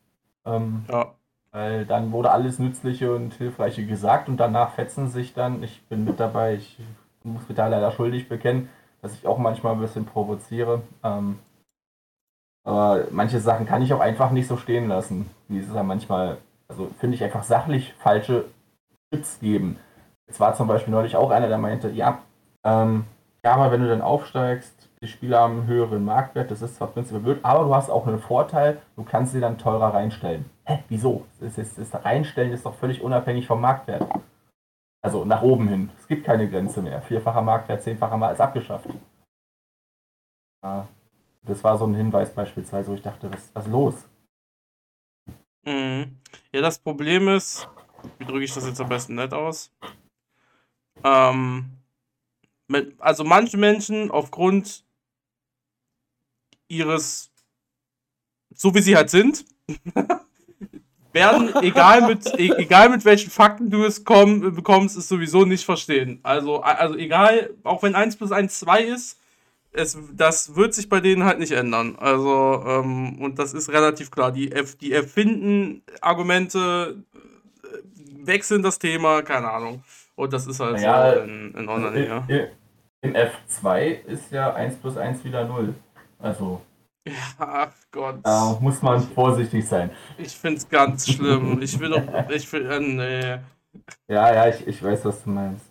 Ähm, Ja. Weil dann wurde alles Nützliche und Hilfreiche gesagt und danach fetzen sich dann, ich bin mit dabei, ich muss mich da leider schuldig bekennen, dass ich auch manchmal ein bisschen provoziere. Ähm, aber manche Sachen kann ich auch einfach nicht so stehen lassen. Wie es ja manchmal, also finde ich einfach sachlich falsche Tipps geben. Es war zum Beispiel neulich auch einer, der meinte, ja, ähm, ja, aber wenn du dann aufsteigst, die Spieler haben einen höheren Marktwert, das ist zwar prinzipiell blöd, aber du hast auch einen Vorteil, du kannst sie dann teurer reinstellen. Hä, wieso? Das, ist, das Reinstellen ist doch völlig unabhängig vom Marktwert. Also nach oben hin. Es gibt keine Grenze mehr. Vierfacher Marktwert, zehnfacher Mal ist abgeschafft. Ja, das war so ein Hinweis beispielsweise, wo ich dachte, was, was ist los? Mhm. Ja, das Problem ist, wie drücke ich das jetzt am besten nett aus? Ähm, also manche Menschen aufgrund ihres, so wie sie halt sind, werden, egal mit, e- egal mit welchen Fakten du es komm, bekommst, es sowieso nicht verstehen. Also, also egal, auch wenn 1 plus 1 2 ist, es, das wird sich bei denen halt nicht ändern. Also, ähm, und das ist relativ klar. Die, die erfinden Argumente, äh, wechseln das Thema, keine Ahnung. Und das ist halt Naja, so in, in Online, ja. In, in F2 ist ja 1 plus 1 wieder 0. Also Ach Gott. da muss man vorsichtig sein. Ich find's ganz schlimm. Ich will doch, ich will, äh, nee. Ja, ja, ich, ich weiß, was du meinst.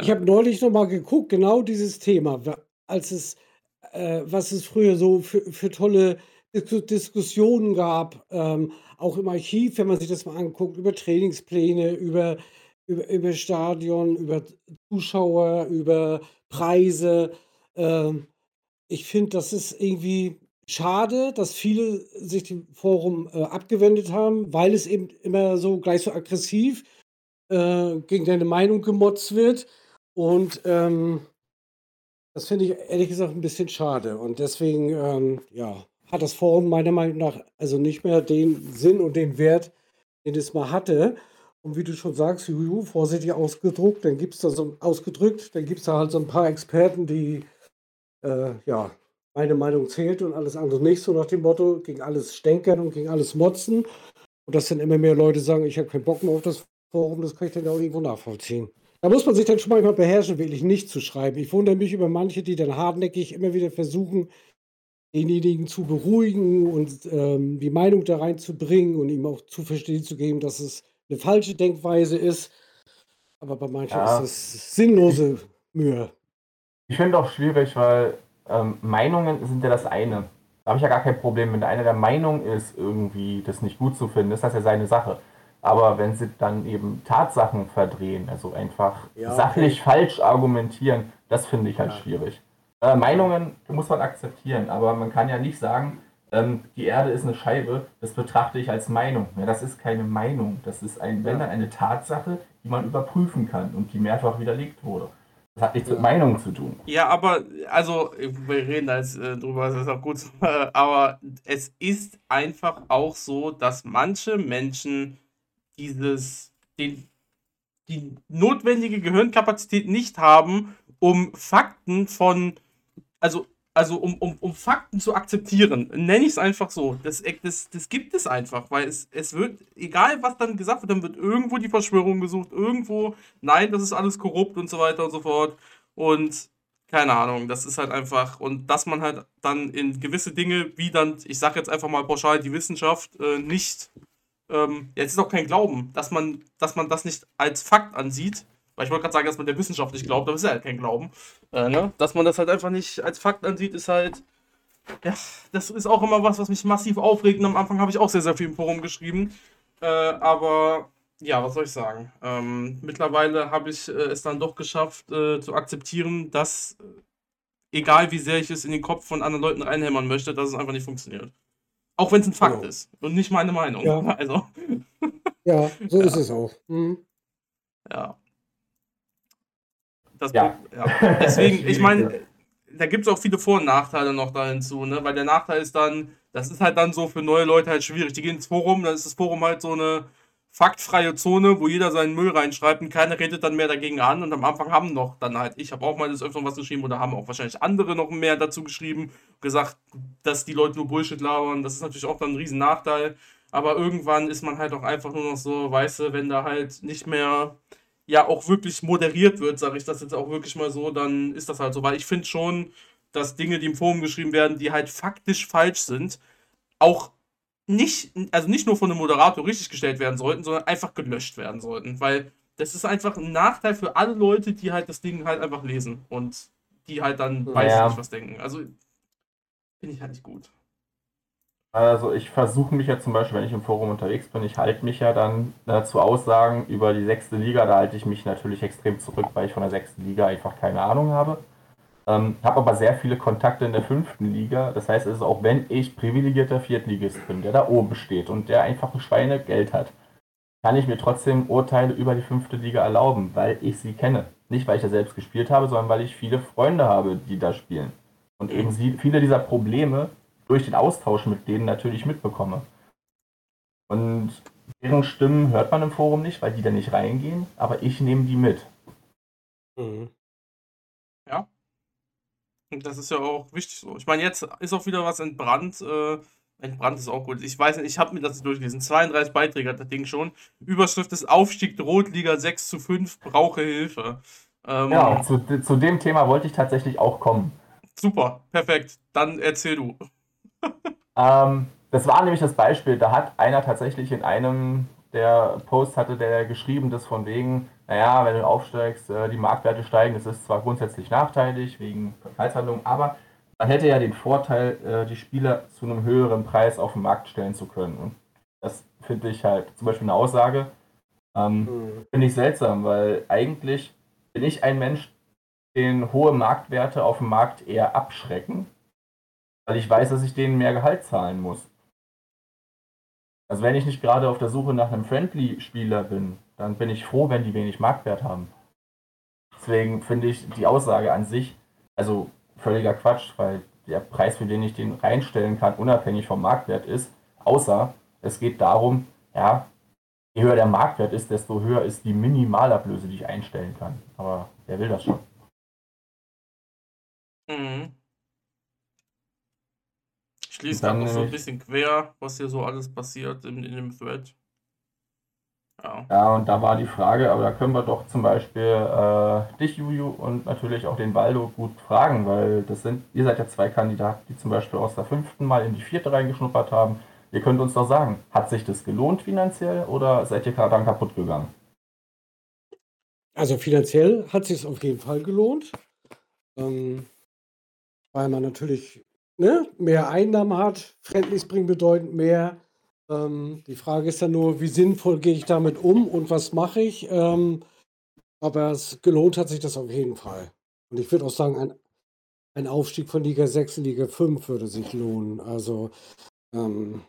Ich habe neulich noch mal geguckt, genau dieses Thema, als es, äh, was es früher so für, für tolle Dis Diskussionen gab, ähm, auch im Archiv, wenn man sich das mal anguckt, über Trainingspläne, über, über, über Stadion, über Zuschauer, über Preise. Ähm, ich finde, das ist irgendwie schade, dass viele sich dem Forum äh, abgewendet haben, weil es eben immer so gleich so aggressiv äh, gegen deine Meinung gemotzt wird. Und ähm, das finde ich ehrlich gesagt ein bisschen schade. Und deswegen, ähm, ja, hat das Forum meiner Meinung nach also nicht mehr den Sinn und den Wert, den es mal hatte. Und wie du schon sagst, Juju, vorsichtig ausgedruckt, dann gibt es da so ausgedrückt, dann gibt es da halt so ein paar Experten, die äh, ja, meine Meinung zählt und alles andere nicht, so nach dem Motto, gegen alles stänkern und gegen alles motzen. Und dass dann immer mehr Leute sagen, ich habe keinen Bock mehr auf das Forum, das kann ich dann auch irgendwo nachvollziehen. Da muss man sich dann schon manchmal beherrschen, wirklich nicht zu schreiben. Ich wundere mich über manche, die dann hartnäckig immer wieder versuchen, denjenigen zu beruhigen und ähm, die Meinung da reinzubringen und ihm auch zu verstehen zu geben, dass es eine falsche Denkweise ist. Aber bei manchen Ja. ist das sinnlose Mühe. Ich finde auch schwierig, weil ähm, Meinungen sind ja das eine. Da habe ich ja gar kein Problem, wenn einer der Meinung ist, irgendwie das nicht gut zu finden, ist das ja seine Sache. Aber wenn sie dann eben Tatsachen verdrehen, also einfach Ja, sachlich falsch argumentieren, das finde ich halt Ja. schwierig. Äh, Meinungen muss man akzeptieren, aber man kann ja nicht sagen, ähm, die Erde ist eine Scheibe, das betrachte ich als Meinung. Ja, das ist keine Meinung, das ist ein, wenn dann eine Tatsache, die man überprüfen kann und die mehrfach widerlegt wurde. Das hat nichts mit. Meinung zu tun. Ja, aber, also, wir reden da jetzt äh, drüber, das ist auch gut, aber es ist einfach auch so, dass manche Menschen dieses, den, die notwendige Gehirnkapazität nicht haben, um Fakten von, also, also um, um, um Fakten zu akzeptieren. Nenne ich es einfach so. Das, das, das gibt es einfach, weil es, es wird, egal was dann gesagt wird, dann wird irgendwo die Verschwörung gesucht, irgendwo, nein, das ist alles korrupt und so weiter und so fort. Und keine Ahnung, das ist halt einfach, und dass man halt dann in gewisse Dinge, wie dann, ich sag jetzt einfach mal pauschal, die Wissenschaft äh, nicht, ähm, jetzt ist auch kein Glauben, dass man, dass man das nicht als Fakt ansieht, weil ich wollte gerade sagen, dass man der Wissenschaft nicht glaubt, aber es ist ja halt kein Glauben, äh, ne? dass man das halt einfach nicht als Fakt ansieht, ist halt, ja, das ist auch immer was, was mich massiv aufregt, und am Anfang habe ich auch sehr, sehr viel im Forum geschrieben, äh, aber ja, was soll ich sagen? Ähm, mittlerweile habe ich äh, es dann doch geschafft äh, zu akzeptieren, dass, äh, egal wie sehr ich es in den Kopf von anderen Leuten reinhämmern möchte, dass es einfach nicht funktioniert. Auch wenn es ein Fakt Genau. ist und nicht meine Meinung. Ja. Also, Ja, so ist es auch. Mhm. ja. Das Ja. ja. Deswegen, ich meine, da gibt es auch viele Vor- und Nachteile noch da hinzu, ne? Weil der Nachteil ist dann, das ist halt dann so für neue Leute halt schwierig. Die gehen ins Forum, dann ist das Forum halt so eine faktfreie Zone, wo jeder seinen Müll reinschreibt und keiner redet dann mehr dagegen an. Und am Anfang haben noch dann halt, ich habe auch mal das öfter was geschrieben oder haben auch wahrscheinlich andere noch mehr dazu geschrieben, gesagt, dass die Leute nur Bullshit labern. Das ist natürlich auch dann ein riesen Nachteil. Aber irgendwann ist man halt auch einfach nur noch so, weißt du, wenn da halt nicht mehr ja auch wirklich moderiert wird, sage ich das jetzt auch wirklich mal so, dann ist das halt so. Weil ich finde schon, dass Dinge, die im Forum geschrieben werden, die halt faktisch falsch sind, auch nicht, also nicht nur von einem Moderator richtig gestellt werden sollten, sondern einfach gelöscht werden sollten. Weil das ist einfach ein Nachteil für alle Leute, die halt das Ding halt einfach lesen und die halt dann weiß ich nicht was denken. Also finde ich halt nicht gut. Also ich versuche mich ja zum Beispiel, wenn ich im Forum unterwegs bin, ich halte mich ja dann äh, zu Aussagen über die sechste Liga, da halte ich mich natürlich extrem zurück, weil ich von der sechsten Liga einfach keine Ahnung habe. Ähm, habe aber sehr viele Kontakte in der fünften Liga. Das heißt, also auch wenn ich privilegierter Viertligist bin, der da oben steht und der einfach ein Schweinegeld hat, kann ich mir trotzdem Urteile über die fünfte Liga erlauben, weil ich sie kenne. Nicht, weil ich da selbst gespielt habe, sondern weil ich viele Freunde habe, die da spielen. Und eben viele dieser Probleme durch den Austausch mit denen natürlich mitbekomme. Und deren Stimmen hört man im Forum nicht, weil die da nicht reingehen, aber ich nehme die mit. Mhm. Ja, das ist ja auch wichtig so. Ich meine, jetzt ist auch wieder was entbrannt. Äh, entbrannt ist auch gut. Ich weiß nicht, ich habe mir das durchgelesen. 32 Beiträge hat das Ding schon. Überschrift ist Aufstieg Rotliga 6 zu 5, brauche Hilfe. Ähm, ja, zu, zu dem Thema wollte ich tatsächlich auch kommen. Super, perfekt. Dann erzähl du. Ähm, das war nämlich das Beispiel. Da hat einer tatsächlich in einem der Posts hatte der geschrieben, dass von wegen, naja, wenn du aufsteigst, äh, die Marktwerte steigen, das ist zwar grundsätzlich nachteilig wegen Preishandlungen, aber man hätte ja den Vorteil, äh, die Spieler zu einem höheren Preis auf den Markt stellen zu können. Und das finde ich halt zum Beispiel eine Aussage, ähm, mhm. finde ich seltsam, weil eigentlich bin ich ein Mensch, den hohe Marktwerte auf dem Markt eher abschrecken, weil ich weiß, dass ich denen mehr Gehalt zahlen muss. Also wenn ich nicht gerade auf der Suche nach einem Friendly-Spieler bin, dann bin ich froh, wenn die wenig Marktwert haben. Deswegen finde ich die Aussage an sich, also völliger Quatsch, weil der Preis, für den ich den reinstellen kann, unabhängig vom Marktwert ist, außer es geht darum, ja, je höher der Marktwert ist, desto höher ist die Minimalablöse, die ich einstellen kann. Aber wer will das schon? Mhm. Ich lese gerade noch so ein bisschen quer, was hier so alles passiert in, in dem Thread. Ja. ja, und da war die Frage, aber da können wir doch zum Beispiel äh, dich, Juju, und natürlich auch den Baldo gut fragen, weil das sind, ihr seid ja zwei Kandidaten, die zum Beispiel aus der fünften Mal in die vierte reingeschnuppert haben. Ihr könnt uns doch sagen, hat sich das gelohnt finanziell oder seid ihr dann kaputt gegangen? Also finanziell hat sich es auf jeden Fall gelohnt, ähm, weil man natürlich ne, mehr Einnahmen hat. Friendlies bringen bedeutend mehr. Ähm, die Frage ist dann nur, wie sinnvoll gehe ich damit um und was mache ich? Ähm, aber es gelohnt hat sich das auf jeden Fall. Und ich würde auch sagen, ein, ein Aufstieg von Liga 6 in Liga 5 würde sich lohnen. Also ähm,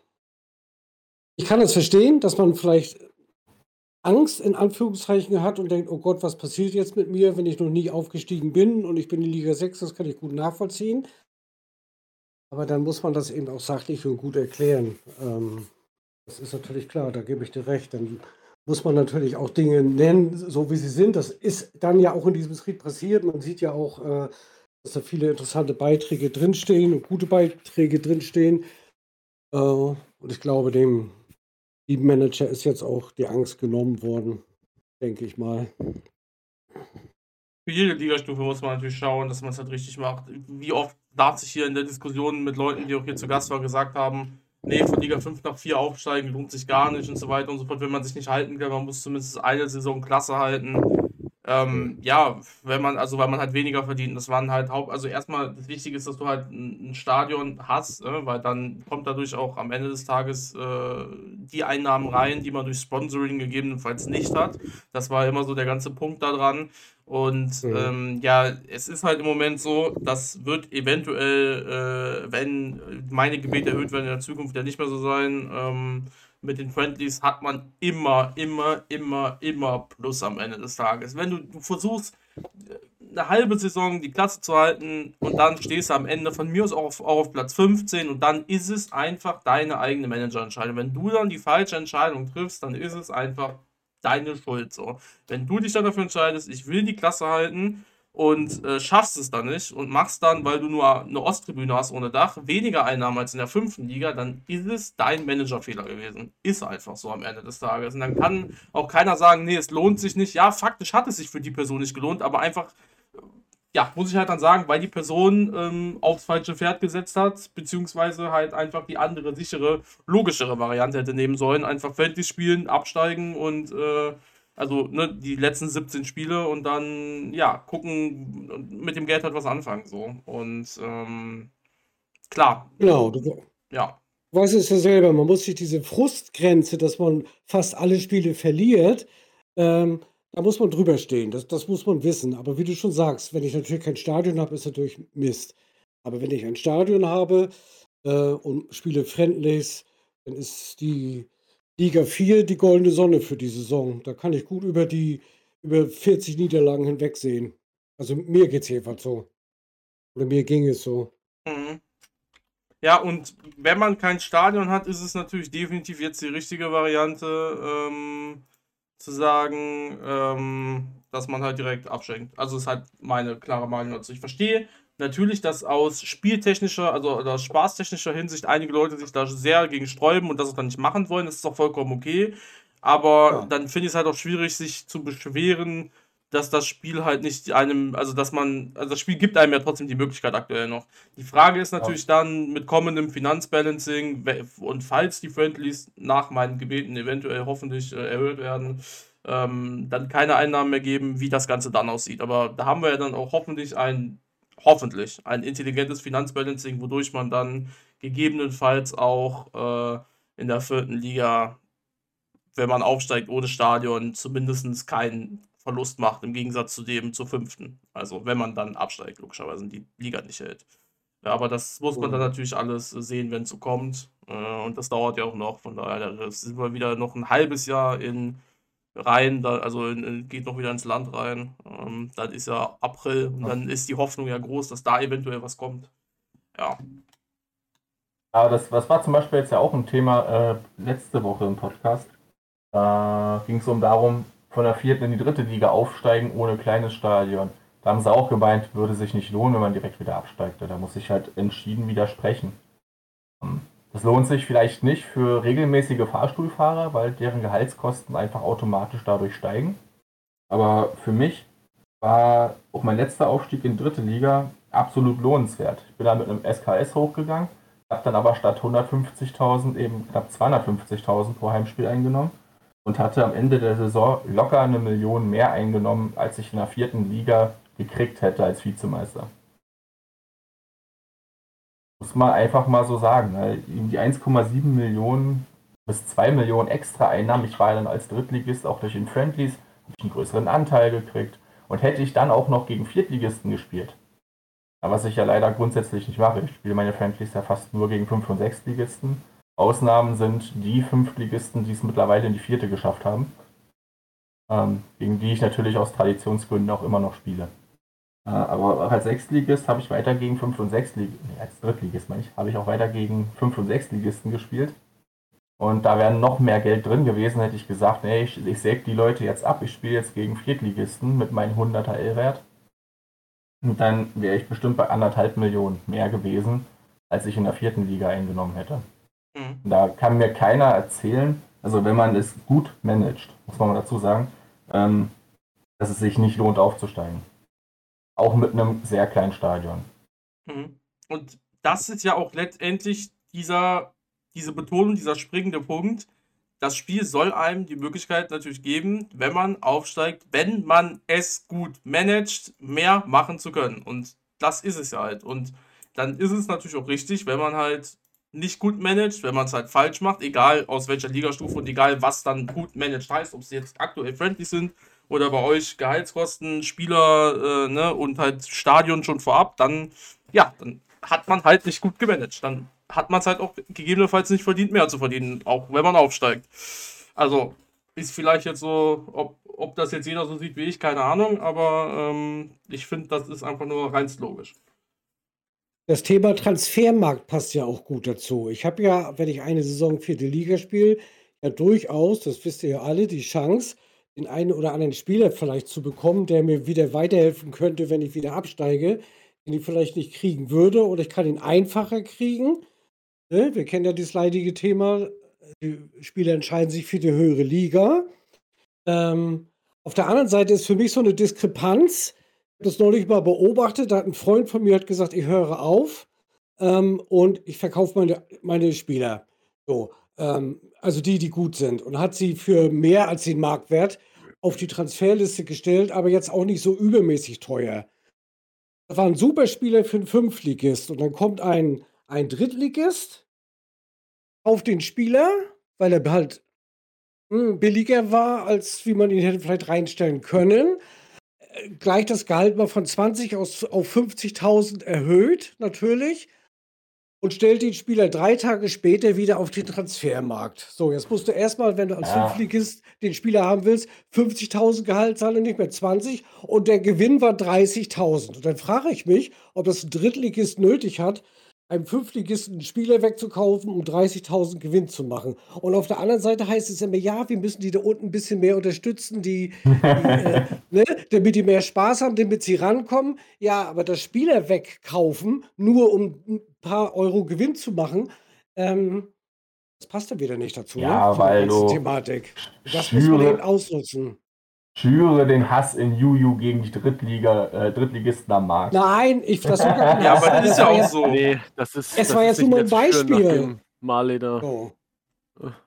ich kann es verstehen, dass man vielleicht Angst in Anführungszeichen hat und denkt, oh Gott, was passiert jetzt mit mir, wenn ich noch nie aufgestiegen bin und ich bin in Liga 6, das kann ich gut nachvollziehen. Aber dann muss man das eben auch sachlich und gut erklären. Ähm, das ist natürlich klar, da gebe ich dir recht. Dann muss man natürlich auch Dinge nennen, so wie sie sind. Das ist dann ja auch in diesem Schritt passiert. Man sieht ja auch, äh, dass da viele interessante Beiträge drinstehen und gute Beiträge drinstehen. Äh, und ich glaube, dem Teammanager ist jetzt auch die Angst genommen worden, denke ich mal. Für jede Ligastufe muss man natürlich schauen, dass man es halt richtig macht. Wie oft darf sich hier in der Diskussion mit Leuten, die auch hier zu Gast waren, gesagt haben, nee, von Liga 5 nach 4 aufsteigen lohnt sich gar nicht und so weiter und so fort, wenn man sich nicht halten kann. Man muss zumindest eine Saison Klasse halten. Ähm, ja, wenn man, also weil man halt weniger verdient. Das waren halt Haupt, also erstmal das Wichtige ist, dass du halt ein Stadion hast, äh, weil dann kommt dadurch auch am Ende des Tages äh, die Einnahmen rein, die man durch Sponsoring gegebenenfalls nicht hat. Das war immer so der ganze Punkt daran. Und mhm. ähm, ja, es ist halt im Moment so, das wird eventuell, äh, wenn meine Gebete erhöht werden, in der Zukunft ja nicht mehr so sein. Ähm, mit den Friendlies hat man immer, immer, immer, immer Plus am Ende des Tages. Wenn du, du versuchst, eine halbe Saison die Klasse zu halten und dann stehst du am Ende von mir aus auch auf, auch auf Platz 15 und dann ist es einfach deine eigene Managerentscheidung. Wenn du dann die falsche Entscheidung triffst, dann ist es einfach deine Schuld. So. Wenn du dich dann dafür entscheidest, ich will die Klasse halten und äh, schaffst es dann nicht und machst dann, weil du nur eine Osttribüne hast ohne Dach, weniger Einnahmen als in der fünften Liga, dann ist es dein Managerfehler gewesen. Ist einfach so am Ende des Tages. Und dann kann auch keiner sagen, nee, es lohnt sich nicht. Ja, faktisch hat es sich für die Person nicht gelohnt, aber einfach, ja, muss ich halt dann sagen, weil die Person ähm, aufs falsche Pferd gesetzt hat, beziehungsweise halt einfach die andere, sichere, logischere Variante hätte nehmen sollen. Einfach Fantasy spielen, absteigen und äh, also ne, die letzten 17 Spiele und dann, ja, gucken und mit dem Geld halt was anfangen. So. Und ähm, klar. Genau, du, Ja. du weißt es ja selber, man muss sich diese Frustgrenze, dass man fast alle Spiele verliert, ähm, da muss man drüber stehen. Das, das muss man wissen. Aber wie du schon sagst, wenn ich natürlich kein Stadion habe, ist natürlich Mist. Aber wenn ich ein Stadion habe äh, und spiele Friendlies, dann ist die Liga 4 die goldene Sonne für die Saison. Da kann ich gut über die über 40 Niederlagen hinwegsehen. Also mir geht es jedenfalls so. Oder mir ging es so. Mhm. Ja, und wenn man kein Stadion hat, ist es natürlich definitiv jetzt die richtige Variante, ähm, zu sagen, ähm, dass man halt direkt abschenkt. Also ist halt meine klare Meinung dazu. Ich verstehe natürlich, dass aus spieltechnischer, also aus spaßtechnischer Hinsicht einige Leute sich da sehr gegen sträuben und das auch dann nicht machen wollen. Das ist auch vollkommen okay. Aber Ja. dann finde ich es halt auch schwierig, sich zu beschweren, dass das Spiel halt nicht einem, also dass man, also das Spiel gibt einem ja trotzdem die Möglichkeit aktuell noch. Die Frage ist natürlich dann mit kommendem Finanzbalancing und falls die Friendlies nach meinen Gebeten eventuell hoffentlich äh, erhöht werden, ähm, dann keine Einnahmen mehr geben, wie das Ganze dann aussieht. Aber da haben wir ja dann auch hoffentlich ein, hoffentlich ein intelligentes Finanzbalancing, wodurch man dann gegebenenfalls auch äh, in der vierten Liga, wenn man aufsteigt ohne Stadion, zumindest keinen Verlust macht, im Gegensatz zu dem zur fünften. Also wenn man dann absteigt, logischerweise die Liga nicht hält. Ja, aber das muss man dann Mhm. natürlich alles sehen, wenn es so kommt. Äh, und das dauert ja auch noch. Von daher sind wir wieder noch ein halbes Jahr in rein, da, also in, geht noch wieder ins Land rein. Ähm, dann ist ja April und Ja. dann ist die Hoffnung ja groß, dass da eventuell was kommt. Ja. Aber das, das war zum Beispiel jetzt ja auch ein Thema äh, letzte Woche im Podcast. Da ging es um darum, von der vierten in die dritte Liga aufsteigen ohne kleines Stadion. Da haben sie auch gemeint, würde sich nicht lohnen, wenn man direkt wieder absteigt. Da muss ich halt entschieden widersprechen. Ähm, Das lohnt sich vielleicht nicht für regelmäßige Fahrstuhlfahrer, weil deren Gehaltskosten einfach automatisch dadurch steigen. Aber für mich war auch mein letzter Aufstieg in dritte Liga absolut lohnenswert. Ich bin da mit einem SKS hochgegangen, habe dann aber statt 150.000 eben knapp 250.000 pro Heimspiel eingenommen und hatte am Ende der Saison locker eine Million mehr eingenommen, als ich in der vierten Liga gekriegt hätte als Vizemeister. Muss man einfach mal so sagen. ne? Die 1,7 Millionen bis 2 Millionen extra Einnahmen. Ich war ja dann als Drittligist auch durch den Friendlies, habe ich einen größeren Anteil gekriegt. Und hätte ich dann auch noch gegen Viertligisten gespielt, was ich ja leider grundsätzlich nicht mache, ich spiele meine Friendlies ja fast nur gegen 5- und 6-Ligisten. Ausnahmen sind die Fünftligisten, die es mittlerweile in die vierte geschafft haben. Ähm, gegen die ich natürlich aus Traditionsgründen auch immer noch spiele. Äh, aber auch als Sechstligist habe ich weiter gegen 5- und 6-Ligisten, nee, als Drittligist meine ich, habe ich auch weiter gegen 5- und 6-Ligisten gespielt. Und da wäre noch mehr Geld drin gewesen, hätte ich gesagt, nee, ich, ich säge die Leute jetzt ab, ich spiele jetzt gegen Viertligisten mit meinem 100er L-Wert. Und dann wäre ich bestimmt bei anderthalb Millionen mehr gewesen, als ich in der vierten Liga eingenommen hätte. Mhm. Da kann mir keiner erzählen, also wenn man es gut managt, muss man mal dazu sagen, ähm, dass es sich nicht lohnt aufzusteigen. Auch mit einem sehr kleinen Stadion. Mhm. Und das ist ja auch letztendlich dieser, diese Betonung, dieser springende Punkt. Das Spiel soll einem die Möglichkeit natürlich geben, wenn man aufsteigt, wenn man es gut managt, mehr machen zu können. Und das ist es ja halt. Und dann ist es natürlich auch richtig, wenn man halt nicht gut managt, wenn man es halt falsch macht, egal aus welcher Ligastufe und egal was dann gut managed heißt, ob es jetzt aktuell friendly sind oder bei euch Gehaltskosten, Spieler äh, ne, und halt Stadion schon vorab, dann ja, dann hat man halt nicht gut gemanagt. Dann hat man es halt auch gegebenenfalls nicht verdient, mehr zu verdienen, auch wenn man aufsteigt. Also ist vielleicht jetzt so, ob, ob das jetzt jeder so sieht wie ich, keine Ahnung, aber ähm, ich finde, das ist einfach nur rein logisch. Das Thema Transfermarkt passt ja auch gut dazu. Ich habe ja, wenn ich eine Saison vierte Liga spiele, ja durchaus, das wisst ihr ja alle, die Chance, den einen oder anderen Spieler vielleicht zu bekommen, der mir wieder weiterhelfen könnte, wenn ich wieder absteige, den ich vielleicht nicht kriegen würde. Oder ich kann ihn einfacher kriegen. Ne? Wir kennen ja das leidige Thema, die Spieler entscheiden sich für die höhere Liga. Ähm, auf der anderen Seite ist für mich so eine Diskrepanz das neulich mal beobachtet. Da hat ein Freund von mir hat gesagt, ich höre auf ähm, und ich verkaufe meine, meine Spieler. So, ähm, also die, die gut sind. Und hat sie für mehr als den Marktwert auf die Transferliste gestellt, aber jetzt auch nicht so übermäßig teuer. Das war ein super Spieler für einen Fünftligist. Und dann kommt ein, ein Drittligist auf den Spieler, weil er halt hm, billiger war, als wie man ihn hätte vielleicht reinstellen können gleich das Gehalt mal von 20 aus, auf 50.000 erhöht, natürlich. Und stellt den Spieler drei Tage später wieder auf den Transfermarkt. So, jetzt musst du erstmal, wenn du als ja. Fünftligist den Spieler haben willst, 50.000 Gehalt zahlen, nicht mehr 20. Und der Gewinn war 30.000. Und dann frage ich mich, ob das ein Drittligist nötig hat, einem Fünftligisten Spieler wegzukaufen, um 30.000 Gewinn zu machen. Und auf der anderen Seite heißt es immer, ja, wir müssen die da unten ein bisschen mehr unterstützen, die, die äh, ne, damit die mehr Spaß haben, damit sie rankommen. Ja, aber das Spieler wegkaufen, nur um ein paar Euro Gewinn zu machen, ähm, das passt dann wieder nicht dazu. Ja, ne? weil du Thematik. Das muss man eben ausnutzen schüre den Hass in Juju gegen die Drittliga, äh, Drittligisten am Markt. Nein, ich versuche. ja, aber das ist ja auch so. Nee, das ist. Es war jetzt nur mal ein Beispiel. Marleder. So.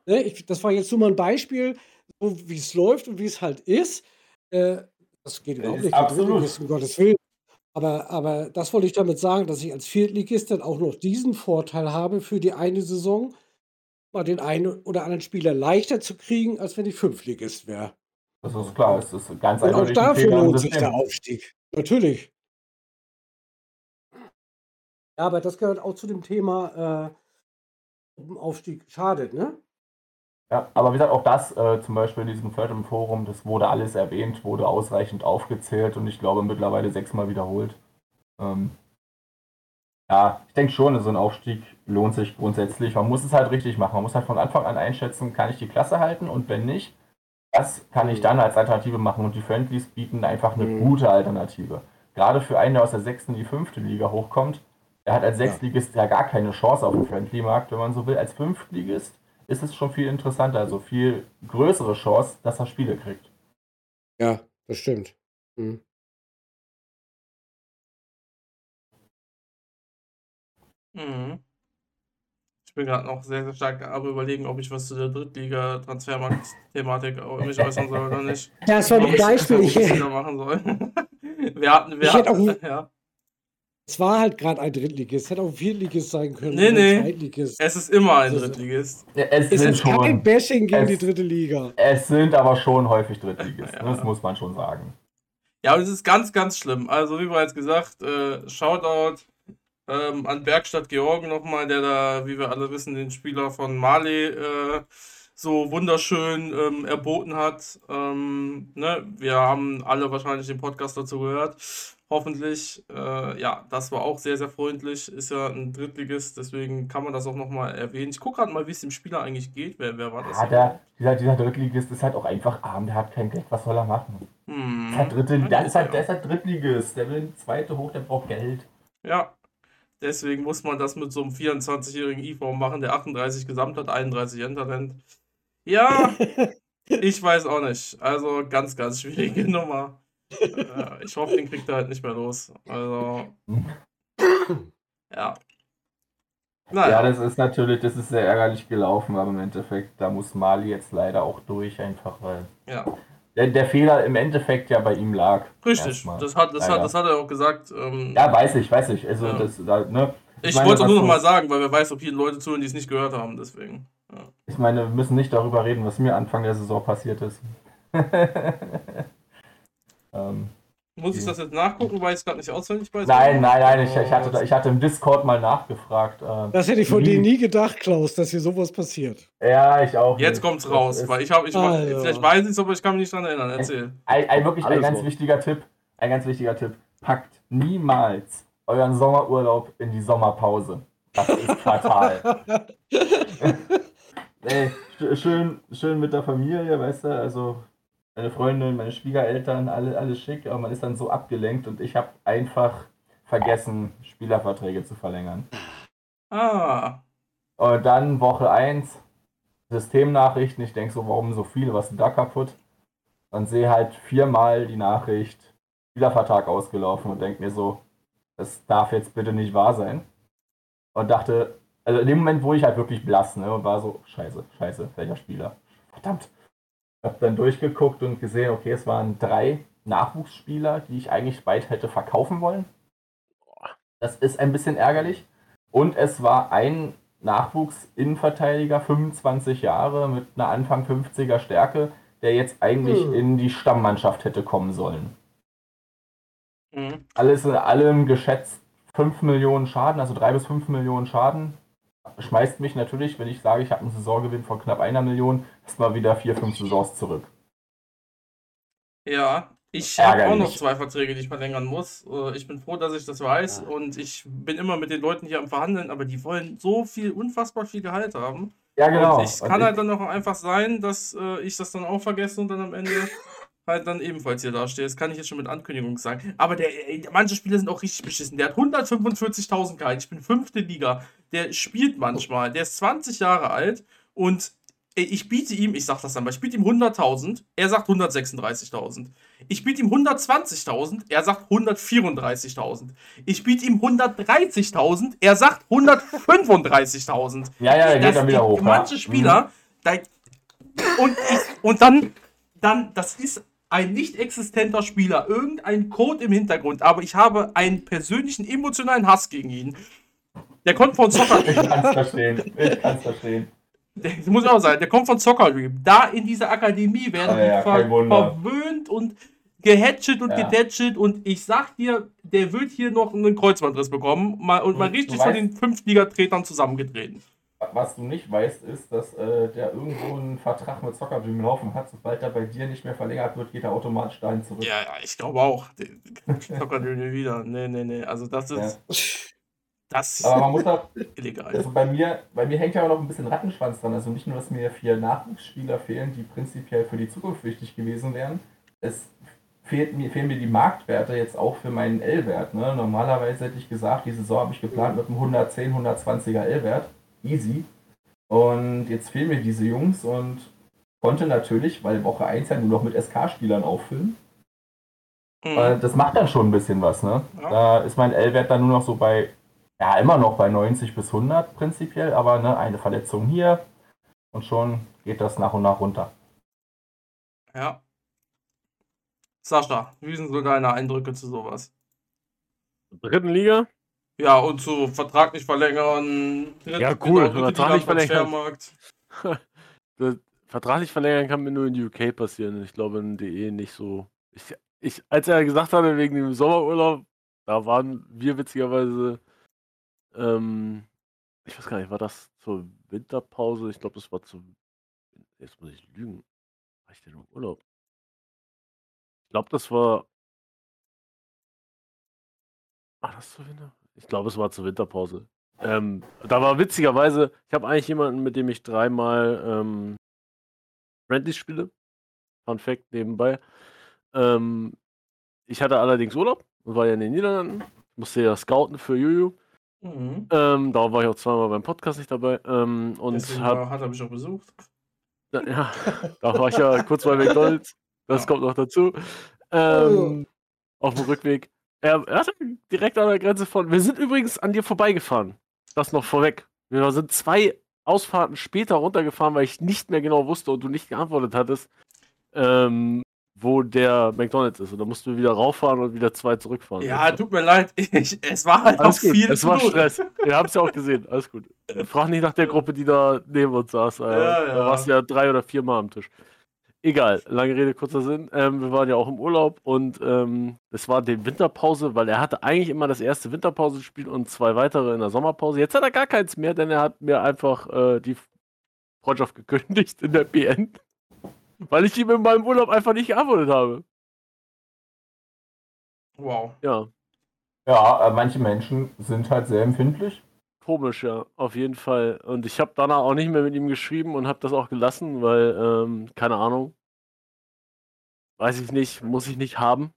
Ne, ich, das war jetzt nur mal ein Beispiel, so wie es läuft und wie es halt ist. Äh, das geht überhaupt nicht. Absolut. Um Gottes Willen. Aber, aber das wollte ich damit sagen, dass ich als Viertligist dann auch noch diesen Vorteil habe für die eine Saison, mal den einen oder anderen Spieler leichter zu kriegen, als wenn ich Fünftligist wäre. Das ist klar, es ist ganz Und auch dafür lohnt sich der Aufstieg. Natürlich. Ja, aber das gehört auch zu dem Thema äh, Aufstieg schadet, ne? Ja, aber wie gesagt, auch das äh, zum Beispiel in diesem vierten Forum, das wurde alles erwähnt, wurde ausreichend aufgezählt und ich glaube mittlerweile sechsmal wiederholt. Ähm, ja, ich denke schon, so ein Aufstieg lohnt sich grundsätzlich. Man muss es halt richtig machen. Man muss halt von Anfang an einschätzen, kann ich die Klasse halten und wenn nicht, das kann ich dann als Alternative machen und die Friendlies bieten einfach eine mhm. gute Alternative. Gerade für einen, der aus der sechsten in die fünfte Liga hochkommt, der hat als Sechstligist ja gar keine Chance auf den Friendly-Markt, wenn man so will. Als Fünftligist ist es schon viel interessanter, also viel größere Chance, dass er Spiele kriegt. Ja, das stimmt. Mhm. Mhm bin gerade noch sehr, sehr stark am überlegen, ob ich was zu der Drittliga-Transfermarkt-Thematik mich äußern soll oder nicht. Das war ein Beispiel. Ich, machen soll. wir hatten, wir hatten, auch, ja. Es war halt gerade ein Drittligist. Es hätte auch ein Viertligist sein können. Nee, nee. Es ist immer ein Drittligist. Ja, es, es ist schon, kein Bashing gegen es, die dritte Liga. Es sind aber schon häufig Drittligisten. Ja. Das muss man schon sagen. Ja, und es ist ganz, ganz schlimm. Also, wie bereits gesagt, äh, Shoutout ähm, an Bergstadt Georgen nochmal, der da, wie wir alle wissen, den Spieler von Mali äh, so wunderschön ähm, erboten hat. Ähm, ne? Wir haben alle wahrscheinlich den Podcast dazu gehört. Hoffentlich. Äh, ja, das war auch sehr, sehr freundlich. Ist ja ein Drittligist, deswegen kann man das auch nochmal erwähnen. Ich gucke gerade mal, wie es dem Spieler eigentlich geht. Wer, wer war das? Ja, der, dieser, dieser Drittligist ist halt auch einfach arm, der hat kein Geld. Was soll er machen? Hm. Der, Dritte, der, ist halt, der ist halt Drittligist, der will ein zweite hoch, der braucht Geld. Ja, Deswegen muss man das mit so einem 24-jährigen IV machen, der 38 gesamt hat, 31 Endtalent. Ja, ich weiß auch nicht. Also ganz, ganz schwierige Nummer. Äh, ich hoffe, den kriegt er halt nicht mehr los. Also. Ja. Naja. Ja, das ist natürlich, das ist sehr ärgerlich gelaufen, aber im Endeffekt, da muss Mali jetzt leider auch durch, einfach weil. Ja der, der Fehler im Endeffekt ja bei ihm lag. Richtig, das hat, das, hat, das hat er auch gesagt. Ähm, ja, weiß ich, weiß ich. Also, ja. das, da, ne, ich, ich wollte es nur noch mal sagen, weil wer weiß, ob hier Leute zuhören, die es nicht gehört haben, deswegen. Ja. Ich meine, wir müssen nicht darüber reden, was mir Anfang der Saison passiert ist. ähm, Muss ich das jetzt nachgucken, weil ich es gerade nicht auswendig weiß? Nein, nein, nein, ich, ich, hatte, ich hatte im Discord mal nachgefragt. Äh, Das hätte ich von dir nie gedacht, Klaus, dass hier sowas passiert. Ja, ich auch. Jetzt nicht. kommt's Das raus, weil ich habe, ich, vielleicht weiß ich es, aber ich kann mich nicht dran erinnern. Erzähl. ein, ein wirklich ein ganz so. wichtiger Tipp. Ein ganz wichtiger Tipp. Packt niemals euren Sommerurlaub in die Sommerpause. Das ist fatal. Ey, sch- schön, schön mit der Familie, weißt du, also meine Freundin, meine Schwiegereltern, alle, alles schick, aber man ist dann so abgelenkt und ich habe einfach vergessen, Spielerverträge zu verlängern. Ah, Und dann Woche 1, Systemnachrichten. Ich denke so, warum so viel? Was ist denn da kaputt? Und sehe halt viermal die Nachricht, Spielervertrag ausgelaufen und denke mir so, das darf jetzt bitte nicht wahr sein. Und dachte, also in dem Moment wurde ich halt wirklich blass, ne? Und war so, scheiße, scheiße, welcher Spieler? Verdammt. Hab dann durchgeguckt und gesehen, okay, es waren drei Nachwuchsspieler, die ich eigentlich bald hätte verkaufen wollen. Das ist ein bisschen ärgerlich. Und es war ein Nachwuchs-Innenverteidiger, 25 Jahre, mit einer Anfang 50er Stärke, der jetzt eigentlich Hm. in die Stammmannschaft hätte kommen sollen. mhm. Alles in allem geschätzt 5 Millionen Schaden, also 3 bis 5 Millionen Schaden. Schmeißt mich natürlich, wenn ich sage, ich habe einen Saisongewinn von knapp einer Million, erstmal wieder 4, 5 Saisons zurück. Ja, ich habe auch noch zwei Verträge, die ich verlängern muss. Äh, Ich bin froh, dass ich das weiß Ja. und ich bin immer mit den Leuten hier am Verhandeln, aber die wollen so viel, unfassbar viel Gehalt haben. Ja, genau. Und es Und kann ich- halt dann auch einfach sein, dass äh, ich das dann auch vergesse und dann am Ende halt dann ebenfalls hier dastehe. Das kann ich jetzt schon mit Ankündigung sagen. Aber der, ey, manche Spieler sind auch richtig beschissen. Der hat 145.000 Gehalt. Ich bin fünfte Liga. Der spielt manchmal. Der ist 20 Jahre alt und ey, ich biete ihm, ich sag das dann mal, ich biete ihm 100.000. Er sagt 136.000. Ich biete ihm 120.000. Er sagt 134.000. Ich biete ihm 130.000. Er sagt 135.000. ja, ja, der Das- geht dann wieder hoch. Manche ja. Spieler, da, und, ich, und dann, dann, das ist ein nicht existenter Spieler, irgendein Code im Hintergrund, aber ich habe einen persönlichen emotionalen Hass gegen ihn. Der kommt von Soccer. Ich kann es verstehen. Ich kann es verstehen. das muss ich auch sagen, der kommt von Soccer Dream. Da in dieser Akademie werden Ah, ja, die kein ver verwöhnt und gehatchet und Ja. gedetchet und ich sag dir, der wird hier noch einen Kreuzbandriss bekommen mal, und mal richtig von den Fünftligatretern zusammengetreten. Was du nicht weißt, ist, dass äh, der irgendwo einen Vertrag mit Soccer Dream laufen hat. Sobald er bei dir nicht mehr verlängert wird, geht er automatisch dahin zurück. Ja, ja, ich glaube auch. Zocker nie wieder. Nee, nee, nee. Also das ist, das ist Aber man muss auch, illegal. also bei mir, bei mir hängt ja auch noch ein bisschen Rattenschwanz dran. Also nicht nur, dass mir vier Nachwuchsspieler fehlen, die prinzipiell für die Zukunft wichtig gewesen wären. Es fehlt mir, fehlen mir die Marktwerte jetzt auch für meinen L-Wert. Ne? Normalerweise hätte ich gesagt, die Saison habe ich geplant mit einem 110, 120er L-Wert. Easy. Und jetzt fehlen mir diese Jungs und konnte natürlich, weil Woche 1 ja nur noch mit SK-Spielern auffüllen. Mhm. Das macht dann schon ein bisschen was, ne? Ja. Da ist mein L-Wert dann nur noch so bei, ja, immer noch bei 90 bis 100 prinzipiell, aber ne, eine Verletzung hier und schon geht das nach und nach runter. Ja. Sascha, wie sind so deine Eindrücke zu sowas? Dritten Liga? Ja, und zu Vertrag nicht verlängern. Ja, cool, dritte Vertrag nicht verlängern. Das vertraglich verlängern kann mir nur in die UK passieren. Ich glaube in DE nicht so. Ich, ich, als er gesagt hatte, wegen dem Sommerurlaub, da waren wir witzigerweise, ähm, ich weiß gar nicht, war das zur Winterpause? Ich glaube, das war zu. Jetzt muss ich lügen. War ich denn im Urlaub? Ich glaube, das war. War das zur Winter? Ich glaube, es war zur Winterpause. Ähm, da war witzigerweise, ich habe eigentlich jemanden, mit dem ich dreimal ähm, Friendlies spiele. Fun Fact nebenbei. Ähm, ich hatte allerdings Urlaub und war ja in den Niederlanden. Ich musste ja scouten für Juju. Mhm. Ähm, darum war ich auch zweimal beim Podcast nicht dabei. Ähm, und Deswegen hab, hat er mich auch besucht. da, ja, da war ich ja kurz bei McDonalds. Das Ja. kommt noch dazu. Ähm, auf dem Rückweg. Er, er hatte direkt an der Grenze von. Wir sind übrigens an dir vorbeigefahren. Das noch vorweg. Wir sind zwei Ausfahrten später runtergefahren, weil ich nicht mehr genau wusste und du nicht geantwortet hattest, ähm, wo der McDonalds ist. Und da mussten wir wieder rauffahren und wieder zwei zurückfahren. Ja, tut mir leid. Ich, es war halt Alles auch gut. viel Es war. Stress. Wir haben es ja auch gesehen. Alles gut. Frag nicht nach der Gruppe, die da neben uns saß. Äh, Ja, Da ja. warst du ja drei oder vier Mal am Tisch. Egal, lange Rede, kurzer Sinn. Ähm, wir waren ja auch im Urlaub und ähm, es war die Winterpause, weil er hatte eigentlich immer das erste Winterpausenspiel und zwei weitere in der Sommerpause. Jetzt hat er gar keins mehr, denn er hat mir einfach äh, die Freundschaft gekündigt in der BN, weil ich ihm in meinem Urlaub einfach nicht geantwortet habe. Wow. Ja, Ja, äh, manche Menschen sind halt sehr empfindlich. Komisch, ja, auf jeden Fall. Und ich habe danach auch nicht mehr mit ihm geschrieben und habe das auch gelassen, weil, ähm, keine Ahnung, weiß ich nicht, muss ich nicht haben.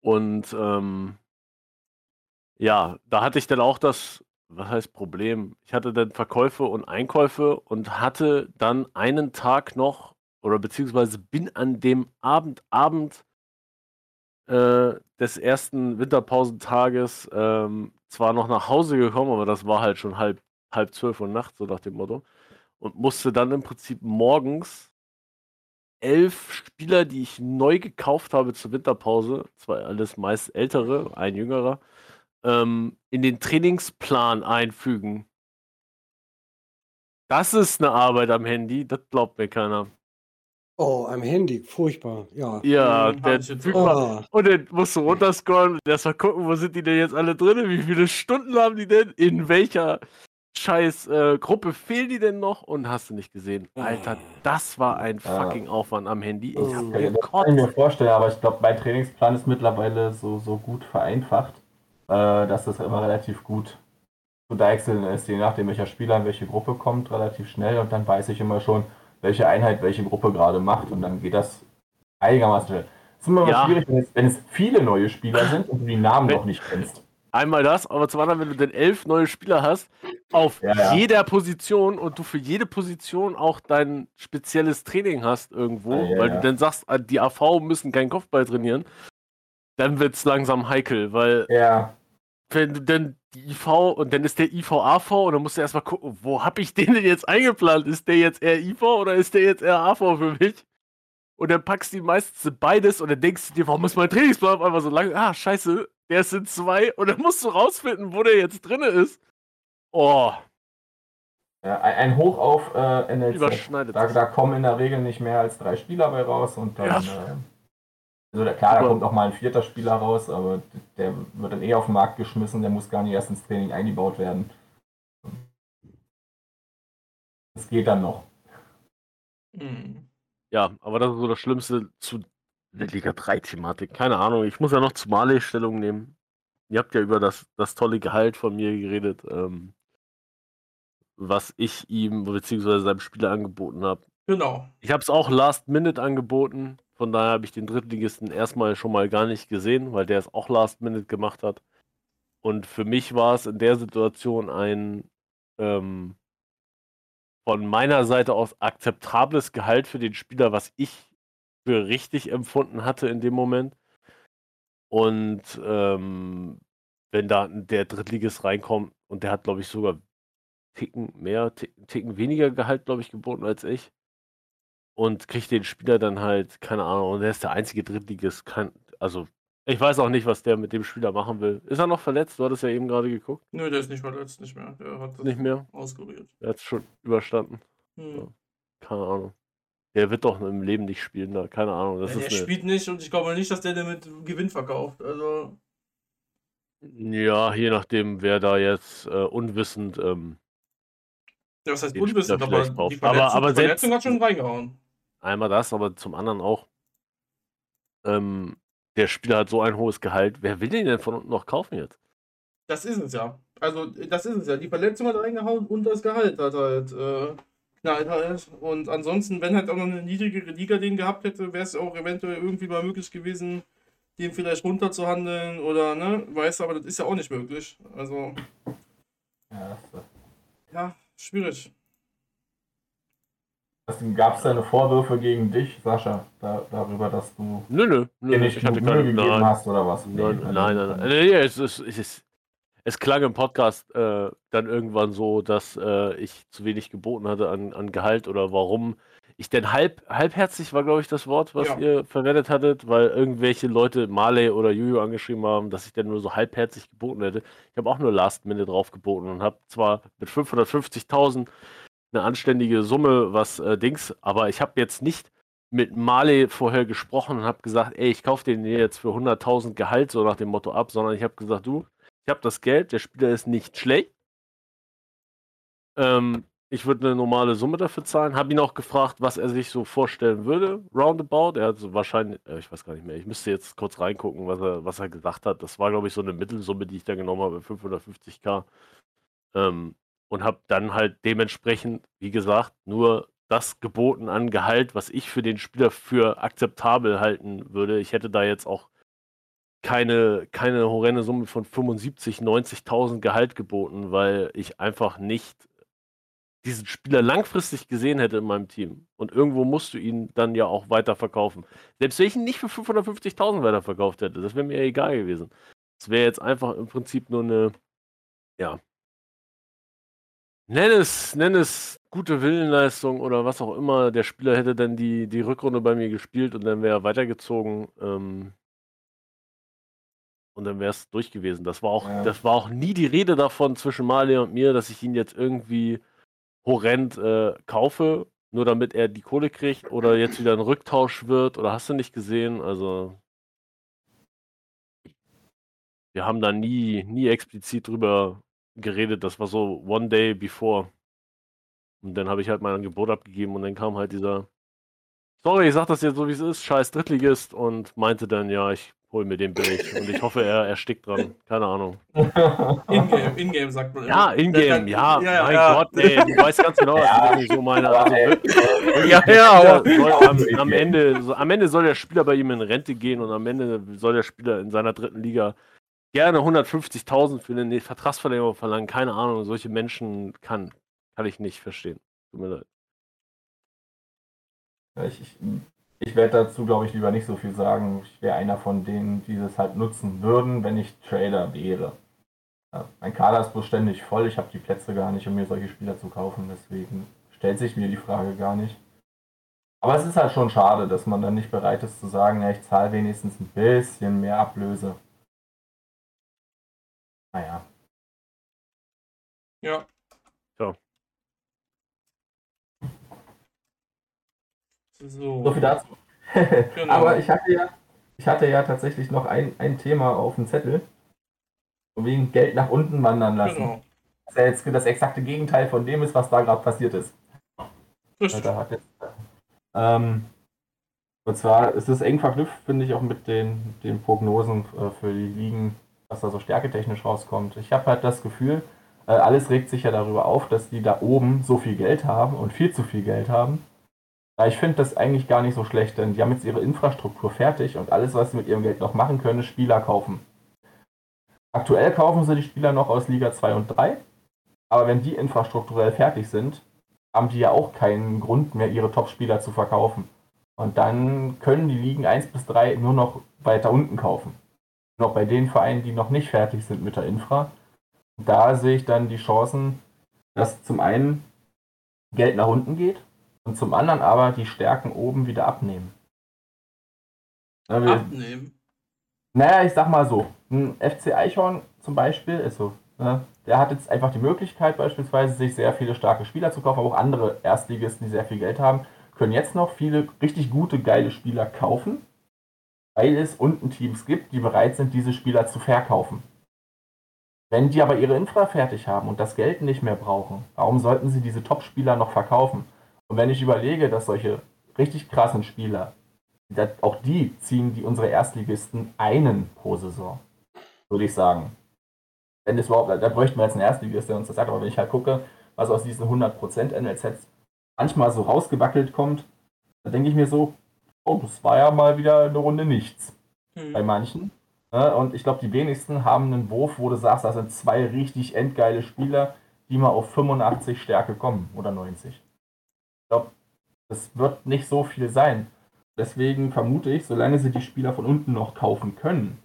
Und ähm, ja, da hatte ich dann auch das, was heißt Problem? Ich hatte dann Verkäufe und Einkäufe und hatte dann einen Tag noch oder beziehungsweise bin an dem Abend, Abend äh, des ersten Winterpausentages ähm, zwar noch nach Hause gekommen, aber das war halt schon halb, halb zwölf Uhr nachts, so nach dem Motto. Und musste dann im Prinzip morgens elf Spieler, die ich neu gekauft habe zur Winterpause, zwar alles meist ältere, ein jüngerer, ähm, in den Trainingsplan einfügen. Das ist eine Arbeit am Handy, das glaubt mir keiner. Oh, am Handy, furchtbar, ja. Ja, der hab Typ Ah, und dann musst du runterscrollen und erstmal gucken, wo sind die denn jetzt alle drin? Wie viele Stunden haben die denn? In welcher scheiß äh, Gruppe fehlen die denn noch? Und hast du nicht gesehen. Alter, das war ein Ja. fucking Aufwand am Handy. Ich hab Oh. Ja, das kann ich gekotzt. mir vorstellen, aber ich glaube, mein Trainingsplan ist mittlerweile so, so gut vereinfacht, äh, dass das immer relativ gut zu deichseln ist, je nachdem, welcher Spieler in welche Gruppe kommt, relativ schnell und dann weiß ich immer schon, welche Einheit welche Gruppe gerade macht und dann geht das einigermaßen schnell. Es ist immer Ja. schwierig, wenn es, wenn es viele neue Spieler sind und du die Namen Wenn- noch nicht kennst. Einmal das, aber zum anderen, wenn du denn elf neue Spieler hast, auf Ja, ja. jeder Position und du für jede Position auch dein spezielles Training hast irgendwo, weil du dann sagst, ah, die AV müssen keinen Kopfball trainieren, dann wird es langsam heikel, weil Ja, wenn du dann die IV und dann ist der IVAV und dann musst du erstmal gucken, wo habe ich den denn jetzt eingeplant? Ist der jetzt eher IV oder ist der jetzt eher AV für mich? Und dann packst du die meistens beides und dann denkst du dir, warum ist mein Trainingsplan auf einmal so lang? Ah, scheiße, der sind zwei und dann musst du rausfinden, wo der jetzt drinne ist. Oh, ja ein, Hoch auf äh, NLZ. Da, da kommen in der Regel nicht mehr als drei Spieler bei raus und dann. Ja. Äh, also da, klar, da Super. kommt auch mal ein vierter Spieler raus, aber der wird dann eh auf den Markt geschmissen, der muss gar nicht erst ins Training eingebaut werden. Das geht dann noch. Hm. Ja, aber das ist so das Schlimmste zu der Liga 3-Thematik. Keine Ahnung, ich muss ja noch zu Marley Stellung nehmen. Ihr habt ja über das, das tolle Gehalt von mir geredet, ähm, was ich ihm bzw. seinem Spieler angeboten habe. Genau. Ich habe es auch Last Minute angeboten, von daher habe ich den Drittligisten erstmal schon mal gar nicht gesehen, weil der es auch Last Minute gemacht hat. Und für mich war es in der Situation ein ähm, von meiner Seite aus akzeptables Gehalt für den Spieler, was ich für richtig empfunden hatte in dem Moment. Und ähm, wenn da der Drittligist reinkommt und der hat, glaube ich, sogar Ticken mehr, Ticken, Ticken weniger Gehalt, glaube ich, geboten als ich. Und kriegt den Spieler dann halt, keine Ahnung, und der ist der einzige Drittligist. Kein, also, ich weiß auch nicht, was der mit dem Spieler machen will. Ist er noch verletzt? Du hattest ja eben gerade geguckt. Nö, der ist nicht verletzt, nicht mehr. Der hat das Nicht mehr. auskuriert. Er hat es schon überstanden. Hm. Keine Ahnung. Der wird doch im Leben nicht spielen da. Keine Ahnung. Das Ja, der eine, spielt nicht und ich glaube nicht, dass der den mit Gewinn verkauft. Also, Ja, je nachdem, wer da jetzt äh, unwissend. Ähm, ja, was heißt unwissend, aber die. Verletzung, Aber- aber die Verletzung selbst- hat schon reingehauen. Einmal das, aber zum anderen auch. Ähm, der Spieler hat so ein hohes Gehalt. Wer will den denn von unten noch kaufen jetzt? Das ist es ja. Also, das ist es ja. Die Verletzung hat reingehauen und das Gehalt hat halt äh, knallt halt. Und ansonsten, wenn halt auch noch eine niedrigere Liga den gehabt hätte, wäre es auch eventuell irgendwie mal möglich gewesen, den vielleicht runterzuhandeln oder, ne? Weißt du, aber das ist ja auch nicht möglich. Also, Ja, ja, schwierig. Gab es deine Vorwürfe gegen dich, Sascha, da, darüber, dass du Nö, nö, nö. nicht ich hatte keine. gegeben Nein, hast oder was? nein, Nee, nein, nein. nein. Nee, es, es, ist, es klang im Podcast äh, dann irgendwann so, dass äh, ich zu wenig geboten hatte an, an Gehalt oder warum ich denn halb, halbherzig war, glaube ich, das Wort, was Ja. ihr verwendet hattet, weil irgendwelche Leute Marley oder Juju angeschrieben haben, dass ich denn nur so halbherzig geboten hätte. Ich habe auch nur Last Minute drauf geboten und habe zwar mit 550.000 eine anständige Summe, was äh, Dings, aber ich habe jetzt nicht mit Marley vorher gesprochen und habe gesagt, ey, ich kaufe den jetzt für 100.000 Gehalt so nach dem Motto ab, sondern ich habe gesagt, du, ich habe das Geld, der Spieler ist nicht schlecht. Ähm, ich würde eine normale Summe dafür zahlen. Habe ihn auch gefragt, was er sich so vorstellen würde, roundabout. Er hat so wahrscheinlich, äh, ich weiß gar nicht mehr, ich müsste jetzt kurz reingucken, was er, was er gesagt hat. Das war, glaube ich, so eine Mittelsumme, die ich da genommen habe, 550k. Ähm, und habe dann halt dementsprechend, wie gesagt, nur das geboten an Gehalt, was ich für den Spieler für akzeptabel halten würde. Ich hätte da jetzt auch keine, keine horrende Summe von 75, 90.000 Gehalt geboten, weil ich einfach nicht diesen Spieler langfristig gesehen hätte in meinem Team. Und irgendwo musst du ihn dann ja auch weiter verkaufen. Selbst wenn ich ihn nicht für 550.000 weiterverkauft hätte, das wäre mir egal gewesen. Es wäre jetzt einfach im Prinzip nur eine, ja, nenn es, nenn es gute Willenleistung oder was auch immer. Der Spieler hätte dann die, die Rückrunde bei mir gespielt und dann wäre er weitergezogen. Ähm, und dann wäre es durch gewesen. Das war auch, ja. das war auch nie die Rede davon zwischen Mali und mir, dass ich ihn jetzt irgendwie horrend äh, kaufe, nur damit er die Kohle kriegt oder jetzt wieder ein Rücktausch wird oder hast du nicht gesehen? Also wir haben da nie, nie explizit drüber geredet. Das war so one day before. Und dann habe ich halt mein Angebot abgegeben und dann kam halt dieser, sorry, ich sag das jetzt so wie es ist, scheiß Drittligist und meinte dann, ja, ich hol mir den billig. Und ich hoffe, er erstickt dran. Keine Ahnung. Ingame, Ingame sagt man. Ja, Ingame, ja, ja, mein ja. Gott, ey, du weißt ganz genau, ja. ich so meine. Also, ja, ja, aber am, am, Ende, so, am Ende soll der Spieler bei ihm in Rente gehen und am Ende soll der Spieler in seiner dritten Liga gerne 150.000 für eine Vertragsverlängerung verlangen. Keine Ahnung, solche Menschen kann, kann ich nicht verstehen. Tut mir leid. Ich, ich, ich werde dazu, glaube ich, lieber nicht so viel sagen. Ich wäre einer von denen, die das halt nutzen würden, wenn ich Trader wäre. Ja, mein Kader ist bloß ständig voll. Ich habe die Plätze gar nicht, um mir solche Spieler zu kaufen. Deswegen stellt sich mir die Frage gar nicht. Aber es ist halt schon schade, dass man dann nicht bereit ist zu sagen, ja, ich zahle wenigstens ein bisschen mehr Ablöse. Naja. Ja. So. So, so viel dazu. genau. Aber ich hatte ja, ich hatte ja tatsächlich noch ein, ein Thema auf dem Zettel. Wegen Geld nach unten wandern lassen. Genau. Was ja jetzt das exakte Gegenteil von dem ist, was da gerade passiert ist. Richtig. Ähm, und zwar ist es eng verknüpft, finde ich, auch mit den, den Prognosen äh, für die Ligen, was da so stärketechnisch rauskommt. Ich habe halt das Gefühl, äh, alles regt sich ja darüber auf, dass die da oben so viel Geld haben und viel zu viel Geld haben ich finde das eigentlich gar nicht so schlecht, denn die haben jetzt ihre Infrastruktur fertig und alles, was sie mit ihrem Geld noch machen können, ist Spieler kaufen. Aktuell kaufen sie die Spieler noch aus Liga 2 und 3, aber wenn die infrastrukturell fertig sind, haben die ja auch keinen Grund mehr, ihre Top-Spieler zu verkaufen. Und dann können die Ligen 1 bis 3 nur noch weiter unten kaufen. Noch bei den Vereinen, die noch nicht fertig sind mit der Infra. Da sehe ich dann die Chancen, dass zum einen Geld nach unten geht und zum anderen aber die Stärken oben wieder abnehmen. Abnehmen? Naja, ich sag mal so, ein FC Eichhorn zum Beispiel ist so, ne, der hat jetzt einfach die Möglichkeit beispielsweise, sich sehr viele starke Spieler zu kaufen, aber auch andere Erstligisten, die sehr viel Geld haben, können jetzt noch viele richtig gute, geile Spieler kaufen, weil es unten Teams gibt, die bereit sind, diese Spieler zu verkaufen. Wenn die aber ihre Infra fertig haben und das Geld nicht mehr brauchen, warum sollten sie diese Top-Spieler noch verkaufen? Und wenn ich überlege, dass solche richtig krassen Spieler, auch die ziehen die unsere Erstligisten einen pro Saison, würde ich sagen. Wenn es überhaupt, da bräuchten wir jetzt einen Erstligist, der uns das sagt, aber wenn ich halt gucke, was aus diesen 100% NLZs manchmal so rausgewackelt kommt, dann denke ich mir so, oh, das war ja mal wieder eine Runde nichts. Hm. Bei manchen. Ne? Und ich glaube, die wenigsten haben einen Wurf, wo du sagst, das sind zwei richtig endgeile Spieler, die mal auf 85 Stärke kommen oder 90 glaube, es wird nicht so viel sein. Deswegen vermute ich, solange sie die Spieler von unten noch kaufen können,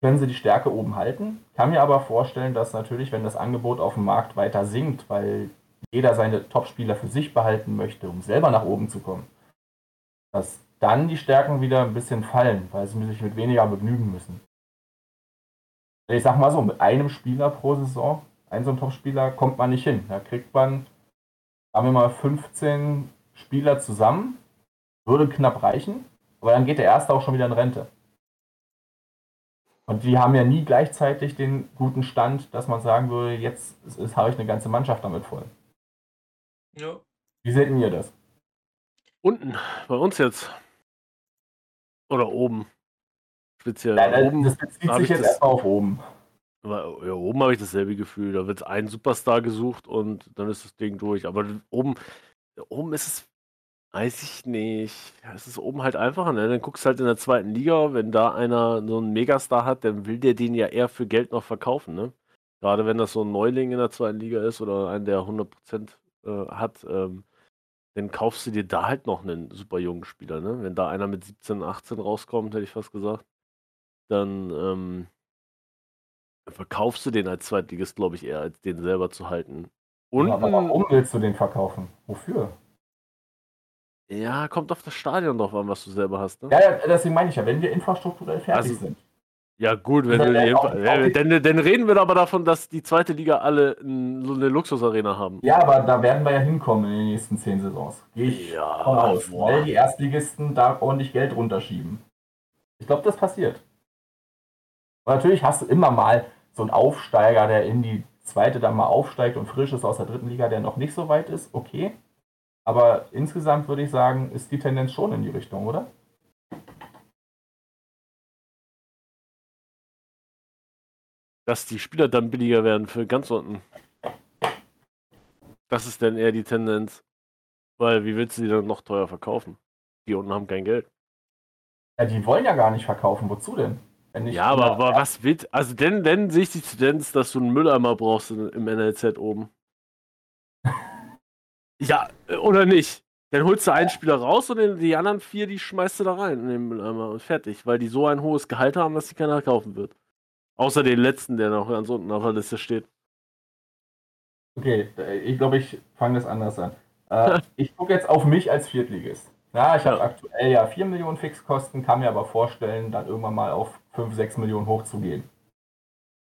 können sie die Stärke oben halten. Kann mir aber vorstellen, dass natürlich, wenn das Angebot auf dem Markt weiter sinkt, weil jeder seine Top-Spieler für sich behalten möchte, um selber nach oben zu kommen, dass dann die Stärken wieder ein bisschen fallen, weil sie sich mit weniger begnügen müssen. Ich sag mal so, mit einem Spieler pro Saison, ein so ein Top-Spieler, kommt man nicht hin. Da kriegt man sagen wir mal, 15 Spieler zusammen, würde knapp reichen, aber dann geht der Erste auch schon wieder in Rente. Und die haben ja nie gleichzeitig den guten Stand, dass man sagen würde, jetzt habe ich eine ganze Mannschaft damit voll. Ja. Wie seht ihr das? Unten, bei uns jetzt. Oder oben. Speziell. Nein, oben das bezieht sich ich jetzt das- erstmal auf oben. Aber, ja, oben habe ich dasselbe Gefühl. Da wird ein Superstar gesucht und dann ist das Ding durch. Aber oben, oben ist es, weiß ich nicht. Ja, es ist oben halt einfacher. Ne? Dann guckst du halt in der zweiten Liga, wenn da einer so einen Megastar hat, dann will der den ja eher für Geld noch verkaufen. Ne? Gerade wenn das so ein Neuling in der zweiten Liga ist oder ein, der 100% äh, hat, ähm, dann kaufst du dir da halt noch einen super jungen Spieler. Ne? Wenn da einer mit 17, 18 rauskommt, hätte ich fast gesagt, dann ähm, verkaufst du den als Zweitligist, glaube ich, eher, als den selber zu halten. Und Aber warum willst du den verkaufen? Wofür? ja, kommt auf das Stadion drauf an, was du selber hast. Ne? Ja, ja, deswegen meine ich ja, wenn wir infrastrukturell fertig Also- sind. Ja, gut, wenn du die, dann, dann reden wir aber davon, dass die zweite Liga alle so eine Luxusarena haben. Ja, aber da werden wir ja hinkommen in den nächsten zehn Saisons. Gehe ich Ja, von aus, boah. weil die Erstligisten da ordentlich Geld runterschieben. Ich glaube, das passiert. Und natürlich hast du immer mal so einen Aufsteiger, der in die zweite dann mal aufsteigt und frisch ist aus der dritten Liga, der noch nicht so weit ist, okay. Aber insgesamt würde ich sagen, ist die Tendenz schon in die Richtung, oder? Dass die Spieler dann billiger werden für ganz unten. Das ist dann eher die Tendenz. Weil, wie willst du die dann noch teuer verkaufen? Die unten haben kein Geld. Ja, die wollen ja gar nicht verkaufen. Wozu denn? Ja, aber, aber was willst Also, denn, denn sehe ich die Tendenz, dass du einen Mülleimer brauchst im NLZ oben. ja, äh, oder nicht? Dann holst du einen Spieler raus und die anderen vier, die schmeißt du da rein in den Mülleimer und fertig, weil die so ein hohes Gehalt haben, dass die keiner kaufen wird. Außer den letzten, der noch ganz unten auf der Liste steht. Okay, äh, ich glaube, ich fange das anders an. Äh, ich gucke jetzt auf mich als Viertligist. Ja, ich habe Ja. aktuell ja 4 Millionen Fixkosten, kann mir aber vorstellen, dann irgendwann mal auf 5, 6 Millionen hochzugehen.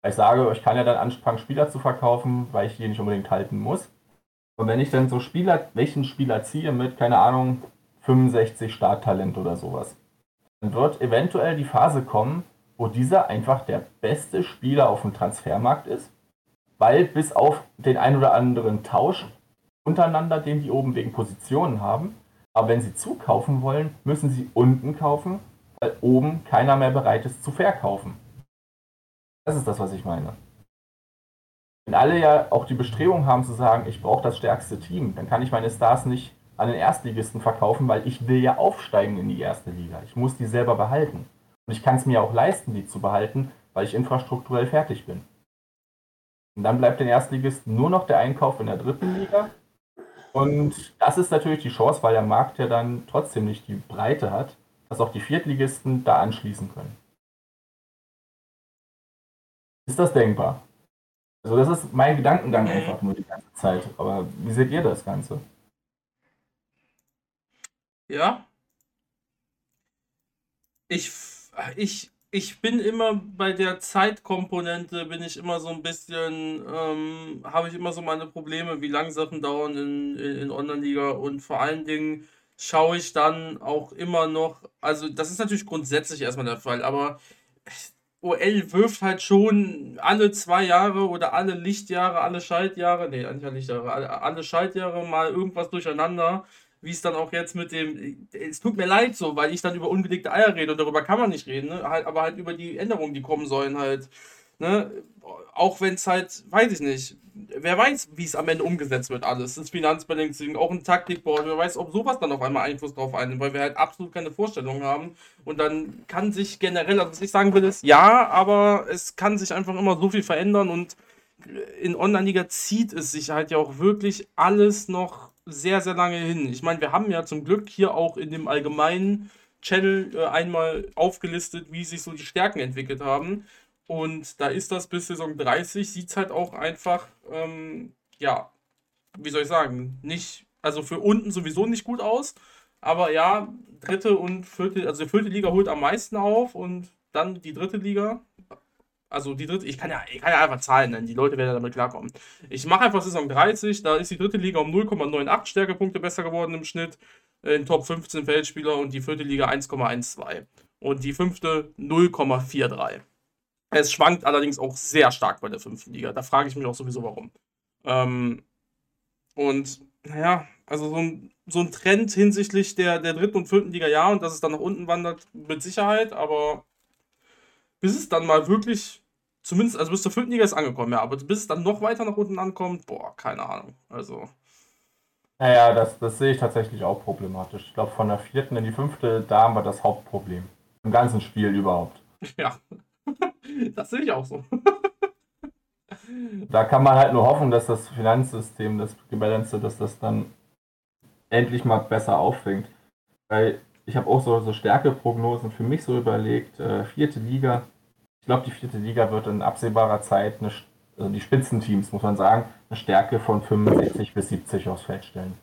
Ich sage, ich kann ja dann anfangen, Spieler zu verkaufen, weil ich die nicht unbedingt halten muss. Und wenn ich dann so Spieler, welchen Spieler ziehe mit, keine Ahnung, 65 Starttalent oder sowas, dann wird eventuell die Phase kommen, wo dieser einfach der beste Spieler auf dem Transfermarkt ist weil bis auf den ein oder anderen Tausch untereinander, den die oben wegen Positionen haben, aber wenn sie zukaufen wollen, müssen sie unten kaufen, weil oben keiner mehr bereit ist zu verkaufen. Das ist das, was ich meine. Wenn alle ja auch die Bestrebung haben zu sagen, ich brauche das stärkste Team, dann kann ich meine Stars nicht an den Erstligisten verkaufen, weil ich will ja aufsteigen in die erste Liga. Ich muss die selber behalten. Und ich kann es mir auch leisten, die zu behalten, weil ich infrastrukturell fertig bin. Und dann bleibt den Erstligisten nur noch der Einkauf in der dritten Liga. Und das ist natürlich die Chance, weil der Markt ja dann trotzdem nicht die Breite hat, dass auch die Viertligisten da anschließen können. Ist das denkbar? Also das ist mein Gedankengang einfach nur die ganze Zeit. Aber wie seht ihr das Ganze? Ja. Ich, ich, ich bin immer bei der Zeitkomponente, bin ich immer so ein bisschen, ähm, habe ich immer so meine Probleme, wie lang Sachen dauern in, in, in Online-Liga. Und vor allen Dingen schaue ich dann auch immer noch, also das ist natürlich grundsätzlich erstmal der Fall, aber OL wirft halt schon alle zwei Jahre oder alle Lichtjahre, alle Schaltjahre, nee, nicht alle Lichtjahre, alle, alle Schaltjahre mal irgendwas durcheinander, wie es dann auch jetzt mit dem, es tut mir leid so, weil ich dann über ungelegte Eier rede und darüber kann man nicht reden, ne? halt, aber halt über die Änderungen, die kommen sollen halt, ne, auch wenn es halt, weiß ich nicht, wer weiß, wie es am Ende umgesetzt wird alles, das Finanzbalancing, auch ein Taktikboard, wer weiß, ob sowas dann auf einmal Einfluss drauf einnimmt, weil wir halt absolut keine Vorstellung haben. Und dann kann sich generell, also was ich sagen will, ist ja, aber es kann sich einfach immer so viel verändern und in Online-Liga zieht es sich halt ja auch wirklich alles noch sehr, sehr lange hin. Ich meine, wir haben ja zum Glück hier auch in dem allgemeinen Channel äh, einmal aufgelistet, wie sich so die Stärken entwickelt haben. Und da ist das bis Saison 30, sieht es halt auch einfach, ähm, ja, wie soll ich sagen, nicht, also für unten sowieso nicht gut aus. Aber ja, dritte und vierte, also vierte Liga holt am meisten auf und dann die dritte Liga. Also die dritte, ich kann ja, ich kann ja einfach Zahlen nennen, die Leute werden damit klarkommen. Ich mache einfach Saison 30, da ist die dritte Liga um 0,98 Stärkepunkte besser geworden im Schnitt. in Top 15 Feldspieler und die vierte Liga 1,12 und die fünfte 0,43. Es schwankt allerdings auch sehr stark bei der fünften Liga. Da frage ich mich auch sowieso warum. Ähm, und naja, also so ein, so ein Trend hinsichtlich der, der dritten und vierten Liga, ja, und dass es dann nach unten wandert, mit Sicherheit, aber bis es dann mal wirklich, zumindest, also bis zur vierten Liga ist angekommen, ja, aber bis es dann noch weiter nach unten ankommt, boah, keine Ahnung. Also. Naja, das, das sehe ich tatsächlich auch problematisch. Ich glaube, von der vierten in die fünfte, da haben wir das Hauptproblem. Im ganzen Spiel überhaupt. Ja, das sehe ich auch so. da kann man halt nur hoffen, dass das Finanzsystem, das Gebalanced, dass das dann endlich mal besser auffängt. Weil ich habe auch so, so Stärkeprognosen für mich so überlegt, äh, vierte Liga. Ich glaube, die vierte Liga wird in absehbarer Zeit, eine, also die Spitzenteams, muss man sagen, eine Stärke von 65 bis 70 aufs Feld stellen.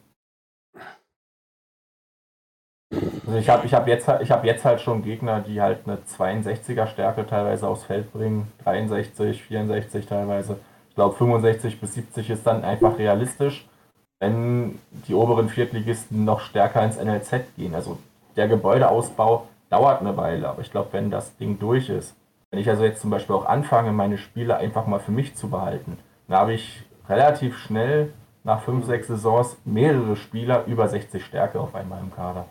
Also ich habe ich hab jetzt, hab jetzt halt schon Gegner, die halt eine 62er Stärke teilweise aufs Feld bringen, 63, 64 teilweise. Ich glaube 65 bis 70 ist dann einfach realistisch, wenn die oberen Viertligisten noch stärker ins NLZ gehen. Also der Gebäudeausbau dauert eine Weile, aber ich glaube, wenn das Ding durch ist, wenn ich also jetzt zum Beispiel auch anfange, meine Spiele einfach mal für mich zu behalten, dann habe ich relativ schnell nach 5, 6 Saisons mehrere Spieler über 60 Stärke auf einmal im Kader.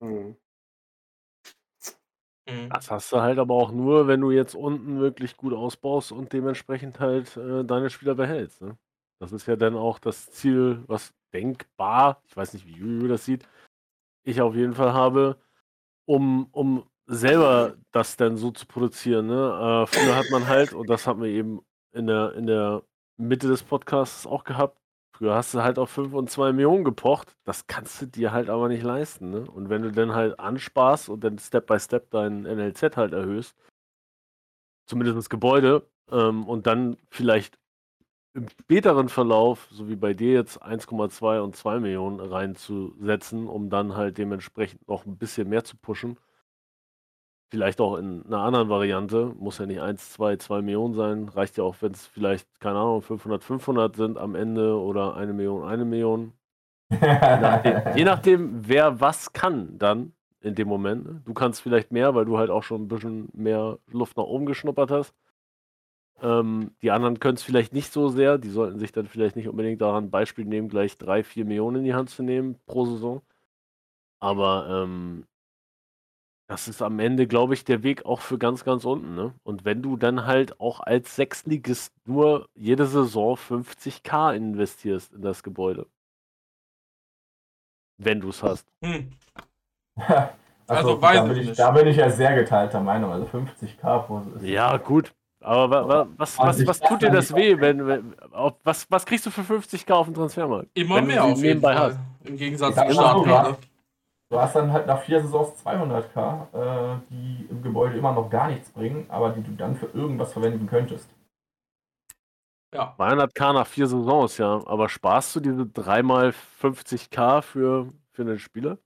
Mhm. mhm. Das hast du halt aber auch nur, wenn du jetzt unten wirklich gut ausbaust und dementsprechend halt äh, deine Spieler behältst. Ne? Das ist ja dann auch das Ziel, was denkbar, ich weiß nicht, wie Juju das sieht, ich auf jeden Fall habe, um, um selber das dann so zu produzieren. Ne? Äh, früher hat man halt, und das haben wir eben in der, in der Mitte des Podcasts auch gehabt, Früher hast du halt auf 5 und 2 Millionen gepocht. Das kannst du dir halt aber nicht leisten. Ne? Und wenn du dann halt ansparst und dann Step by Step dein NLZ halt erhöhst, zumindest das Gebäude, ähm, und dann vielleicht im späteren Verlauf, so wie bei dir jetzt 1,2 und 2 Millionen reinzusetzen, um dann halt dementsprechend noch ein bisschen mehr zu pushen, Vielleicht auch in einer anderen Variante. Muss ja nicht 1, 2, 2 Millionen sein. Reicht ja auch, wenn es vielleicht, keine Ahnung, 500, 500 sind am Ende oder eine Million, eine Million. je, nachdem, je nachdem, wer was kann dann in dem Moment. Du kannst vielleicht mehr, weil du halt auch schon ein bisschen mehr Luft nach oben geschnuppert hast. Ähm, die anderen können es vielleicht nicht so sehr. Die sollten sich dann vielleicht nicht unbedingt daran Beispiel nehmen, gleich 3, 4 Millionen in die Hand zu nehmen pro Saison. Aber ähm, das ist am Ende, glaube ich, der Weg auch für ganz, ganz unten. Ne? Und wenn du dann halt auch als Sechstligist nur jede Saison 50k investierst in das Gebäude. Wenn du es hast. Hm. also, also weiß da, bin ich, da bin ich ja sehr geteilter Meinung. Also 50k Ja, gut. Aber wa, wa, was, was, was tut dir das weh? Wenn, wenn, was, was kriegst du für 50k auf dem Transfermarkt? Immer mehr auf jeden Fall. Hast? Im Gegensatz zum Start Du hast dann halt nach vier Saisons 200k, äh, die im Gebäude immer noch gar nichts bringen, aber die du dann für irgendwas verwenden könntest. Ja. 200k nach vier Saisons, ja. Aber sparst du diese 3x50k für, für einen Spieler?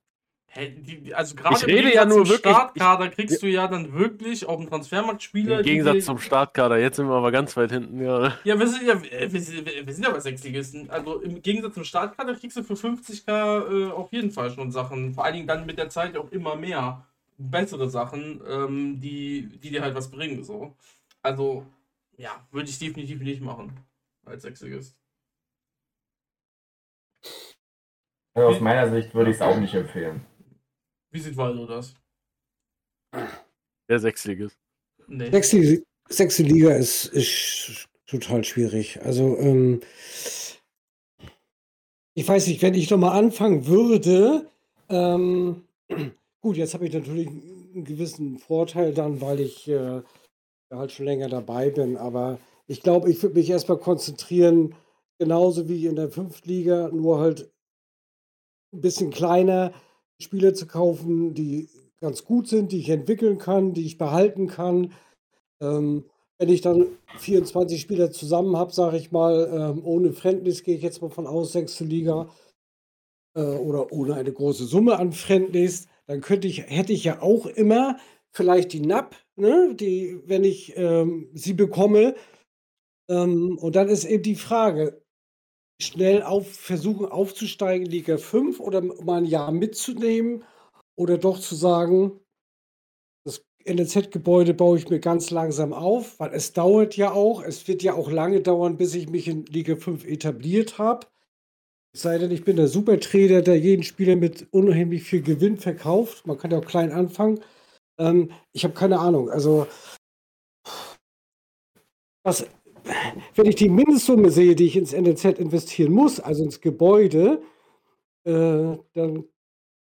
Hey, also gerade ich rede ja nur wirklich. Startkader kriegst du ja dann wirklich auf dem Transfermarkt Spieler. Im Gegensatz die, zum Startkader, jetzt sind wir aber ganz weit hinten. Ja, ja wir sind ja, wir sind, wir sind ja bei Sechsligisten. Also im Gegensatz zum Startkader kriegst du für 50k äh, auf jeden Fall schon Sachen. Vor allen Dingen dann mit der Zeit auch immer mehr bessere Sachen, ähm, die, die dir halt was bringen. So. Also, ja, würde ich definitiv nicht machen als Sechsligist. Also aus meiner Sicht würde ich es auch nicht empfehlen. Wie sieht Waldo das? Der Sechsliges. Nee. Sechste, sechste Liga ist, ist total schwierig. Also, ähm, ich weiß nicht, wenn ich nochmal anfangen würde, ähm, gut, jetzt habe ich natürlich einen gewissen Vorteil dann, weil ich äh, halt schon länger dabei bin, aber ich glaube, ich würde mich erstmal konzentrieren, genauso wie in der Fünftliga, nur halt ein bisschen kleiner, Spieler zu kaufen, die ganz gut sind, die ich entwickeln kann, die ich behalten kann. Ähm, wenn ich dann 24 Spieler zusammen habe, sage ich mal, ähm, ohne Friendlies gehe ich jetzt mal von aus, sechste Liga, äh, oder ohne eine große Summe an Friendlies, dann könnte ich, hätte ich ja auch immer vielleicht die NAP, ne, die, wenn ich ähm, sie bekomme. Ähm, und dann ist eben die Frage, schnell auf, versuchen aufzusteigen in Liga 5 oder mal ein Jahr mitzunehmen oder doch zu sagen, das NLZ-Gebäude baue ich mir ganz langsam auf, weil es dauert ja auch, es wird ja auch lange dauern, bis ich mich in Liga 5 etabliert habe. Es sei denn, ich bin der Supertrader, der jeden Spieler mit unheimlich viel Gewinn verkauft. Man kann ja auch klein anfangen. Ähm, ich habe keine Ahnung. Also, was, wenn ich die Mindestsumme sehe, die ich ins NLZ investieren muss, also ins Gebäude, äh, dann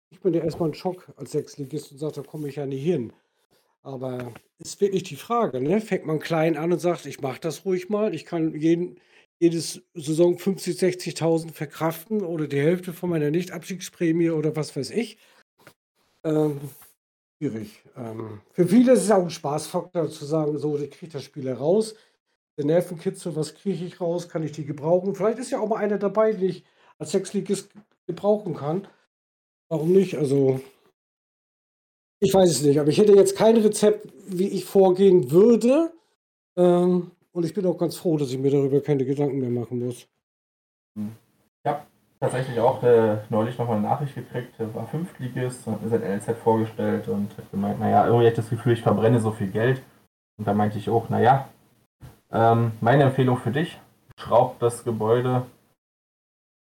kriegt man ja erstmal einen Schock als Sechsligist und sagt, da komme ich ja nicht hin. Aber ist wirklich die Frage, ne? Fängt man klein an und sagt, ich mache das ruhig mal, ich kann jeden, jedes Saison 50, 60.000 verkraften oder die Hälfte von meiner Nicht-Abstiegsprämie oder was weiß ich. Ähm, schwierig. Ähm, für viele ist es auch ein Spaßfaktor zu sagen, so, ich kriege das Spiel raus. Der Nervenkitzel, was kriege ich raus? Kann ich die gebrauchen? Vielleicht ist ja auch mal einer dabei, den ich als Sexligist gebrauchen kann. Warum nicht? Also, ich weiß es nicht, aber ich hätte jetzt kein Rezept, wie ich vorgehen würde. Ähm, und ich bin auch ganz froh, dass ich mir darüber keine Gedanken mehr machen muss. Ich habe tatsächlich auch äh, neulich nochmal eine Nachricht gekriegt, er war Fünftligist und hat mir sein NLZ vorgestellt und hat gemeint, naja, irgendwie hätte ich das Gefühl, ich verbrenne so viel Geld. Und da meinte ich auch, naja, ähm, meine Empfehlung für dich, schraub das Gebäude,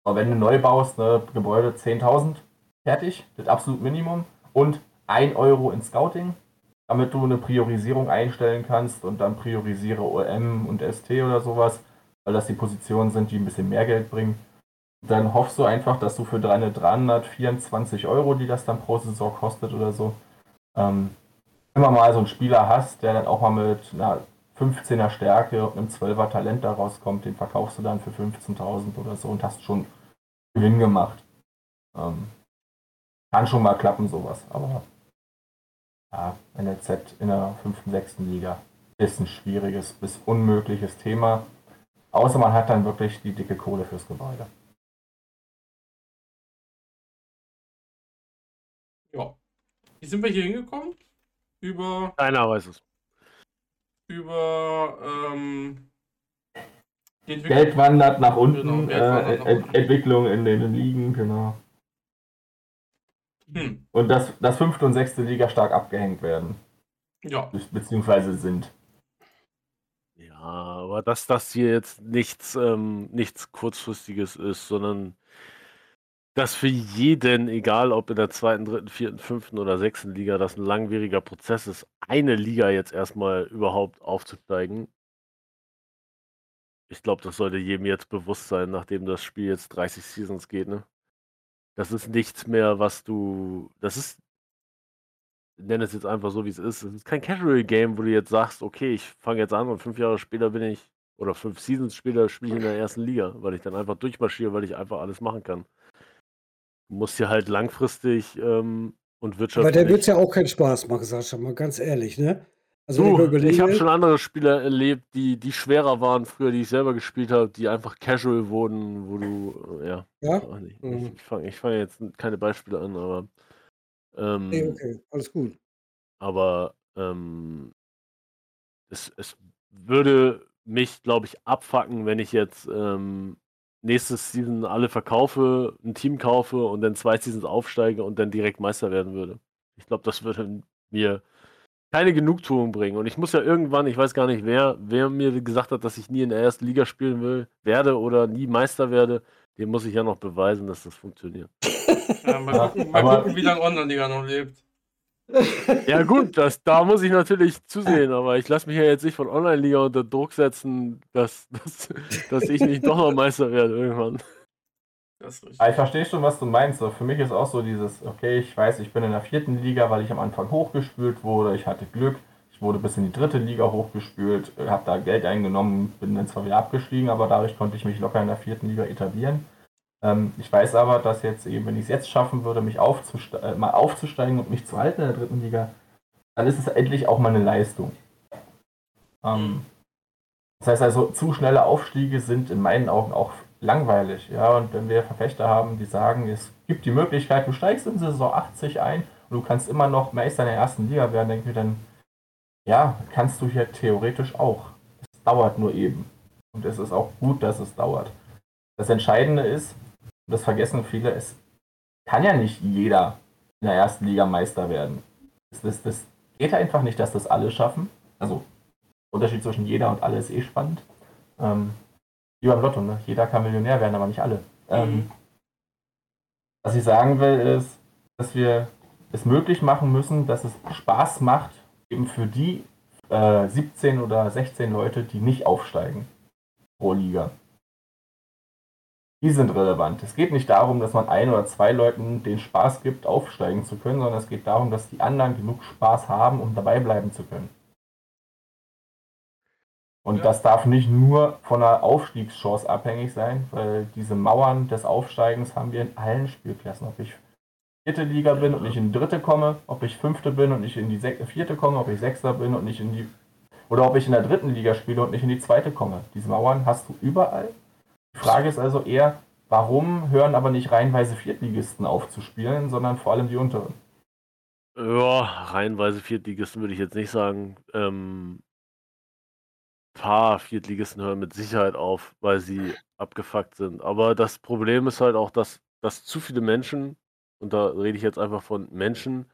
wenn du neu baust, ne, Gebäude 10.000, fertig, das absolut Minimum und 1 Euro in Scouting, damit du eine Priorisierung einstellen kannst und dann priorisiere OM und ST oder sowas, weil das die Positionen sind, die ein bisschen mehr Geld bringen. Dann hoffst du einfach, dass du für deine 324 Euro, die das dann pro Saison kostet oder so, ähm, immer mal so einen Spieler hast, der dann auch mal mit einer 15er Stärke und einem 12er Talent da rauskommt, den verkaufst du dann für 15.000 oder so und hast schon Gewinn gemacht. Ähm, kann schon mal klappen, sowas, aber ja, NLZ in der 5., 6. Liga ist ein schwieriges bis unmögliches Thema. Außer man hat dann wirklich die dicke Kohle fürs Gebäude. Ja. Wie sind wir hier hingekommen? Über, Keiner weiß es. Über ähm, die Entwicklung. Geld wandert nach unten, Genau, äh, nach Ent- unten. Entwicklung in den Ligen, genau. Hm. Und dass, dass fünfte und sechste Liga stark abgehängt werden, Ja, be- beziehungsweise sind. Ja, aber dass das hier jetzt nichts, ähm, nichts Kurzfristiges ist, sondern dass für jeden, egal ob in der zweiten, dritten, vierten, fünften oder sechsten Liga, das ein langwieriger Prozess ist, eine Liga jetzt erstmal überhaupt aufzusteigen. Ich glaube, das sollte jedem jetzt bewusst sein, nachdem das Spiel jetzt 30 Seasons geht, ne? Das ist nichts mehr, was du. Das ist. Nenne es jetzt einfach so, wie es ist. Es ist kein Casual-Game, wo du jetzt sagst, okay, ich fange jetzt an und fünf Jahre später bin ich, oder fünf Seasons später spiele ich in der ersten Liga, weil ich dann einfach durchmarschiere, weil ich einfach alles machen kann. Du musst hier halt langfristig ähm, und Aber wirtschaftlich. der wird ja auch keinen Spaß machen, Sascha, mal ganz ehrlich, ne? Also ich Du, mal ich habe schon andere Spieler erlebt, die, die schwerer waren früher, die ich selber gespielt habe, die einfach casual wurden, wo du, äh, ja, ja? nicht, Mhm. ich, ich fange ich fang jetzt keine Beispiele an, aber, ähm, Nee, okay, alles gut. aber ähm, es, es würde mich, glaube ich, abfacken, wenn ich jetzt ähm, nächstes Season alle verkaufe, ein Team kaufe und dann zwei Seasons aufsteige und dann direkt Meister werden würde. Ich glaube, das würde mir keine Genugtuung bringen. Und ich muss ja irgendwann, ich weiß gar nicht, wer, wer mir gesagt hat, dass ich nie in der ersten Liga spielen will, werde oder nie Meister werde, dem muss ich ja noch beweisen, dass das funktioniert. ja mal, gucken, mal gucken, wie lange Online-Liga noch lebt. Ja gut, das, da muss ich natürlich zusehen, aber ich lasse mich ja jetzt nicht von Online-Liga unter Druck setzen, dass, dass, dass ich nicht doch noch Meister werde irgendwann. Ich verstehe schon, was du meinst. So, für mich ist auch so dieses, okay, ich weiß, ich bin in der vierten Liga, weil ich am Anfang hochgespült wurde. Ich hatte Glück. Ich wurde bis in die dritte Liga hochgespült, habe da Geld eingenommen, bin dann zwar wieder abgestiegen, aber dadurch konnte ich mich locker in der vierten Liga etablieren. Ähm, ich weiß aber, dass jetzt eben, wenn ich es jetzt schaffen würde, mich aufzuste äh, mal aufzusteigen und mich zu halten in der dritten Liga, dann ist es endlich auch mal eine Leistung. Ähm, das heißt also, zu schnelle Aufstiege sind in meinen Augen auch langweilig. Ja, und wenn wir Verfechter haben, die sagen, es gibt die Möglichkeit, du steigst in Saison 80 ein und du kannst immer noch Meister in der ersten Liga werden, denke ich mir dann, ja, kannst du hier theoretisch auch. Es dauert nur eben. Und es ist auch gut, dass es dauert. das Entscheidende ist, das vergessen viele, es kann ja nicht jeder in der ersten Liga Meister werden. Das, das, das geht einfach nicht, dass das alle schaffen. Also, Unterschied zwischen jeder und alle ist eh spannend. Ähm, wie beim Lotto, ne? Jeder kann Millionär werden, aber nicht alle. Ähm, Mhm. was ich sagen will, ist, dass wir es möglich machen müssen, dass es Spaß macht, eben für die äh, 17 oder 16 Leute, die nicht aufsteigen pro Liga. Die sind relevant. Es geht nicht darum, dass man ein oder zwei Leuten den Spaß gibt, aufsteigen zu können, sondern es geht darum, dass die anderen genug Spaß haben, um dabei bleiben zu können. Und Ja. das darf nicht nur von einer Aufstiegschance abhängig sein, weil diese Mauern des Aufsteigens haben wir in allen Spielklassen. Ob ich vierte Liga bin und nicht in die dritte komme, ob ich fünfte bin und nicht in die vierte komme, ob ich sechster bin und nicht in die oder ob ich in der dritten Liga spiele und nicht in die zweite komme. Diese Mauern hast du überall. Die Frage ist also eher, warum hören aber nicht reihenweise Viertligisten auf zu spielen, sondern vor allem die unteren? Ja, reihenweise Viertligisten würde ich jetzt nicht sagen. Ähm, paar Viertligisten hören mit Sicherheit auf, weil sie abgefuckt sind. Aber das Problem ist halt auch, dass, dass zu viele Menschen, und da rede ich jetzt einfach von Menschen,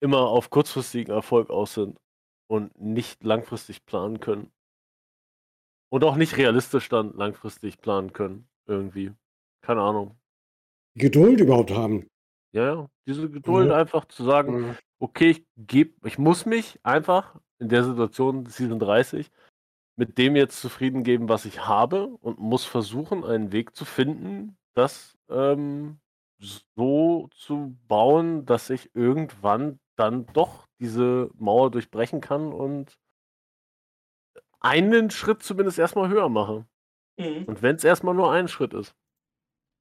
immer auf kurzfristigen Erfolg aus sind und nicht langfristig planen können. Und auch nicht realistisch dann langfristig planen können, irgendwie. Keine Ahnung. Geduld überhaupt haben. Ja, ja, diese Geduld Ja. einfach zu sagen, okay, ich geb, ich muss mich einfach in der Situation Season 30 mit dem jetzt zufrieden geben, was ich habe und muss versuchen, einen Weg zu finden, das ähm, so zu bauen, dass ich irgendwann dann doch diese Mauer durchbrechen kann und einen Schritt zumindest erstmal höher mache. Mhm. Und wenn es erstmal nur ein Schritt ist.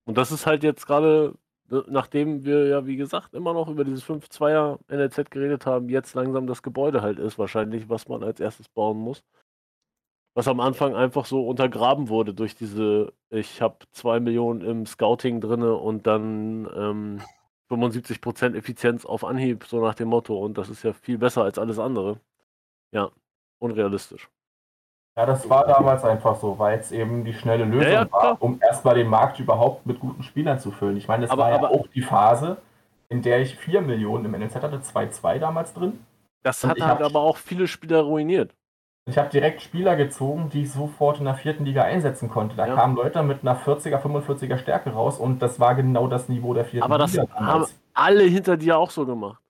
Und das ist halt jetzt gerade, ne, nachdem wir ja, wie gesagt, immer noch über dieses 5-2er NLZ geredet haben, jetzt langsam das Gebäude halt ist, wahrscheinlich, was man als erstes bauen muss. Was am Anfang einfach so untergraben wurde durch diese, ich habe 2 Millionen im Scouting drinne und dann ähm, 75% Effizienz auf Anhieb, so nach dem Motto. Und das ist ja viel besser als alles andere. Ja, unrealistisch. Ja, das war damals einfach so, weil es eben die schnelle Lösung ja, klar. war, um erstmal den Markt überhaupt mit guten Spielern zu füllen. Ich meine, das Aber- war ja aber- auch die Phase, in der ich 4 Millionen im NLZ hatte, 2-2 damals drin. Das Und hat halt hab- aber auch viele Spieler ruiniert. Ich habe direkt Spieler gezogen, die ich sofort in der vierten Liga einsetzen konnte. Da Ja. kamen Leute mit einer 40er, 45er Stärke raus und das war genau das Niveau der vierten Aber das Liga. haben alle hinter dir auch so gemacht.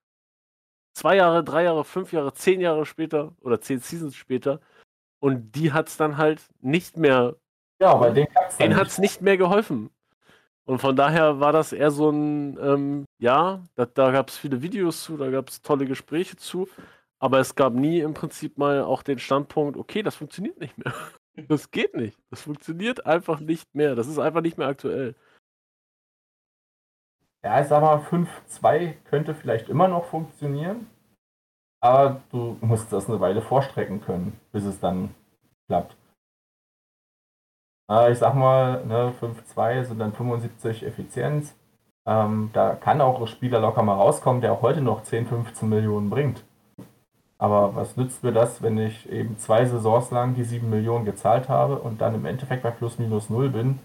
Zwei Jahre, drei Jahre, fünf Jahre, zehn Jahre später oder zehn Seasons später. Und die hat es dann halt nicht mehr, Ja, bei denen hat es nicht mehr geholfen. Und von daher war das eher so ein, ähm, ja, da, da gab es viele Videos zu, da gab es tolle Gespräche zu, aber es gab nie im Prinzip mal auch den Standpunkt, okay, das funktioniert nicht mehr. Das geht nicht. Das funktioniert einfach nicht mehr. Das ist einfach nicht mehr aktuell. Ja, ich sag mal, 5-2 könnte vielleicht immer noch funktionieren, aber du musst das eine Weile vorstrecken können, bis es dann klappt. Äh, ich sag mal, ne, 5-2 sind dann 75 Effizienz. Ähm, da kann auch ein Spieler locker mal rauskommen, der auch heute noch 10, 15 Millionen bringt. Aber was nützt mir das, wenn ich eben zwei Saisons lang die 7 Millionen gezahlt habe und dann im Endeffekt bei plus minus 0 bin,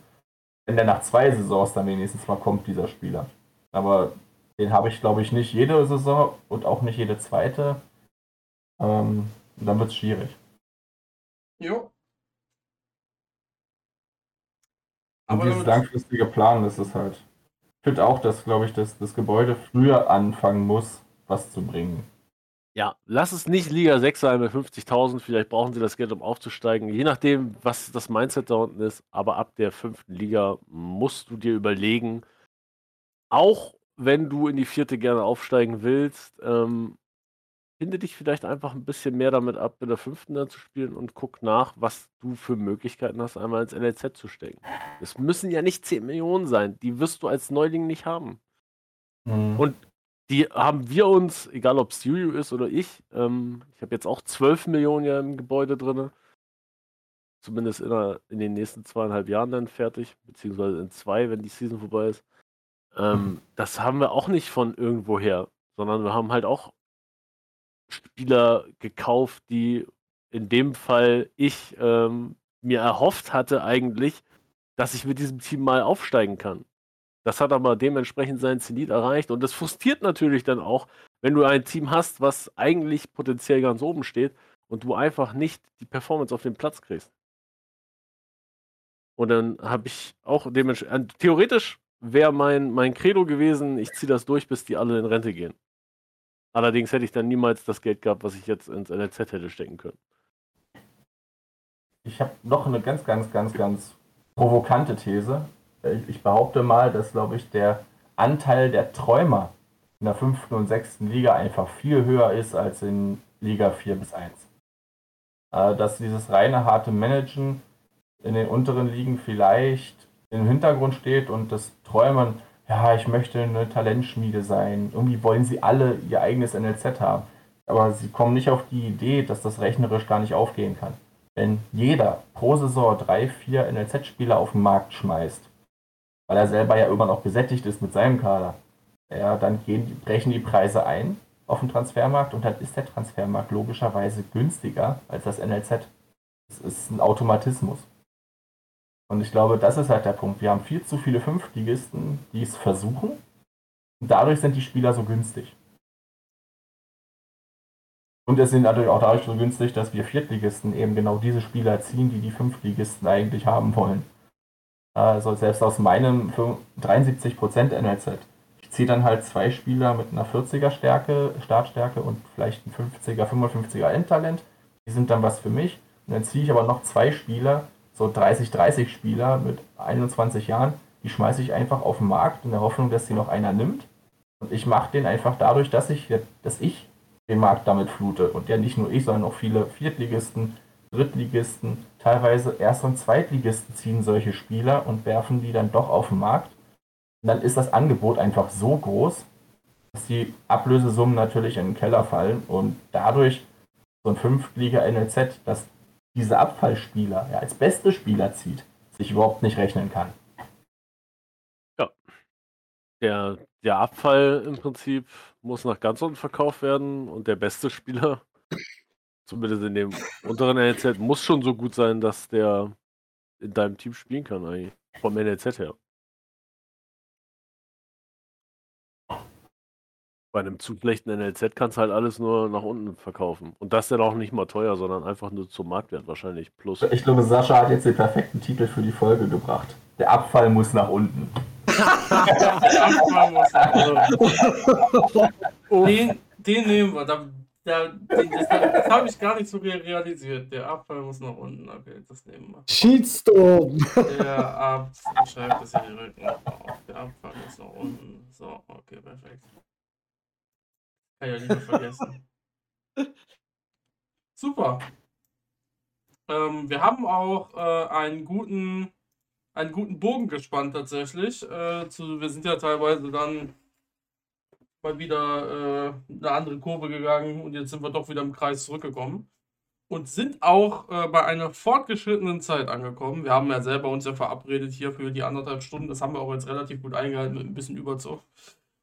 wenn der nach zwei Saisons dann wenigstens mal kommt, dieser Spieler. Aber den habe ich, glaube ich, nicht jede Saison und auch nicht jede zweite. Ähm, dann wird es schwierig. Jo. Und Aber dieses langfristige Plan, das ist halt. Ich finde auch, dass, glaube ich, dass das Gebäude früher anfangen muss, was zu bringen. Ja, lass es nicht Liga 6 sein mit 50.000. Vielleicht brauchen sie das Geld, um aufzusteigen. Je nachdem, was das Mindset da unten ist. Aber ab der fünften Liga musst du dir überlegen, auch wenn du in die vierte gerne aufsteigen willst, ähm, finde dich vielleicht einfach ein bisschen mehr damit ab, in der fünften dann zu spielen und guck nach, was du für Möglichkeiten hast, einmal ins NLZ zu stecken. Es müssen ja nicht 10 Millionen sein. Die wirst du als Neuling nicht haben. Mhm. Und die haben wir uns, egal ob es Juju ist oder ich, ähm, ich habe jetzt auch 12 Millionen ja im Gebäude drin. Zumindest in, der, in den nächsten zweieinhalb Jahren dann fertig, beziehungsweise in zwei, wenn die Season vorbei ist. Ähm, das haben wir auch nicht von irgendwoher, sondern wir haben halt auch Spieler gekauft, die in dem Fall ich ähm, mir erhofft hatte eigentlich, dass ich mit diesem Team mal aufsteigen kann. Das hat aber dementsprechend seinen Zenit erreicht und das frustriert natürlich dann auch, wenn du ein Team hast, was eigentlich potenziell ganz oben steht und du einfach nicht die Performance auf den Platz kriegst. Und dann habe ich auch dementsprechend, theoretisch wäre mein, mein Credo gewesen, ich ziehe das durch, bis die alle in Rente gehen. Allerdings hätte ich dann niemals das Geld gehabt, was ich jetzt ins NLZ hätte stecken können. Ich habe noch eine ganz, ganz, ganz, ganz provokante These. Ich behaupte mal, dass, glaube ich, der Anteil der Träumer in der fünften und sechsten Liga einfach viel höher ist als in Liga 4 bis 1. Äh, dass dieses reine harte Managen in den unteren Ligen vielleicht im Hintergrund steht und das Träumen, ja, ich möchte eine Talentschmiede sein. Irgendwie wollen sie alle ihr eigenes NLZ haben. Aber sie kommen nicht auf die Idee, dass das rechnerisch gar nicht aufgehen kann. Wenn jeder pro Saison drei, vier NLZ-Spieler auf den Markt schmeißt, weil er selber ja immer noch gesättigt ist mit seinem Kader, ja, dann gehen, brechen die Preise ein auf dem Transfermarkt und dann ist der Transfermarkt logischerweise günstiger als das NLZ. Das ist ein Automatismus. Und ich glaube, das ist halt der Punkt. Wir haben viel zu viele Fünftligisten, die es versuchen. Und dadurch sind die Spieler so günstig. Und es sind natürlich auch dadurch so günstig, dass wir Viertligisten eben genau diese Spieler ziehen, die die Fünftligisten eigentlich haben wollen. Also selbst aus meinem 73% NLZ. Ich ziehe dann halt zwei Spieler mit einer 40er Stärke, Startstärke und vielleicht ein 50er, 55er Endtalent. Die sind dann was für mich. Und dann ziehe ich aber noch zwei Spieler, so 30, 30 Spieler mit 21 Jahren, die schmeiße ich einfach auf den Markt in der Hoffnung, dass sie noch einer nimmt. Und ich mache den einfach dadurch, dass ich, dass ich den Markt damit flute. Und ja nicht nur ich, sondern auch viele Viertligisten, Drittligisten, teilweise Erst- und Zweitligisten ziehen solche Spieler und werfen die dann doch auf den Markt. Und dann ist das Angebot einfach so groß, dass die Ablösesummen natürlich in den Keller fallen und dadurch so ein Fünftliga-NLZ, das diese Abfallspieler ja, als beste Spieler zieht, sich überhaupt nicht rechnen kann. Ja. Der, der Abfall im Prinzip muss nach ganz unten verkauft werden und der beste Spieler, zumindest in dem unteren NLZ, muss schon so gut sein, dass der in deinem Team spielen kann eigentlich. Vom NLZ her. Bei einem zu schlechten NLZ kannst du halt alles nur nach unten verkaufen. Und das ist dann auch nicht mal teuer, sondern einfach nur zum Marktwert wahrscheinlich. Plus. Ich glaube, Sascha hat jetzt den perfekten Titel für die Folge gebracht. Der Abfall muss nach unten. den, den nehmen wir. Da, da, den, das, das habe ich gar nicht so realisiert. Der Abfall muss nach unten. Okay, das nehmen wir. Shitstorm. Der Abfall. Ich schreibe das in den Rücken auf. Der Abfall muss nach unten. So, okay, perfekt. Kann ja lieber vergessen. Super. Ähm, wir haben auch äh, einen guten einen guten Bogen gespannt tatsächlich. Äh, zu, wir sind ja teilweise dann mal wieder äh, eine andere Kurve gegangen und jetzt sind wir doch wieder im Kreis zurückgekommen. Und sind auch äh, bei einer fortgeschrittenen Zeit angekommen. Wir haben ja selber uns ja verabredet hier für die anderthalb Stunden. Das haben wir auch jetzt relativ gut eingehalten mit ein bisschen Überzug.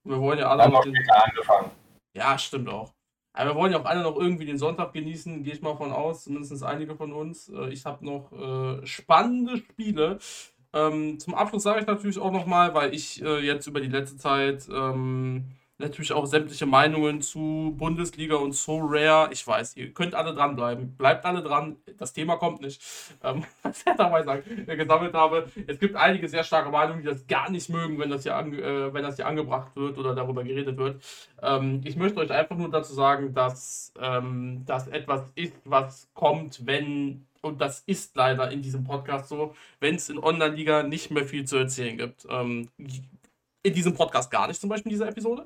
Wir wollen ja alle. Haben noch den... angefangen. Ja, stimmt auch. Aber wir wollen ja auch alle noch irgendwie den Sonntag genießen, gehe ich mal von aus, zumindest einige von uns. Äh, ich habe noch äh, spannende Spiele. Ähm, zum Abschluss sage ich natürlich auch nochmal, weil ich äh, jetzt über die letzte Zeit ähm, natürlich auch sämtliche Meinungen zu Bundesliga und So Rare. Ich weiß, ihr könnt alle dranbleiben. Bleibt alle dran. Das Thema kommt nicht. Ähm, was ich dabei sagen, äh, gesammelt habe. Es gibt einige sehr starke Meinungen, die das gar nicht mögen, wenn das hier, äh, wenn das hier angebracht wird oder darüber geredet wird. Ähm, ich möchte euch einfach nur dazu sagen, dass ähm, das etwas ist, was kommt, wenn und das ist leider in diesem Podcast so, wenn es in Online-Liga nicht mehr viel zu erzählen gibt. Ähm, in diesem Podcast gar nicht, zum Beispiel in dieser Episode,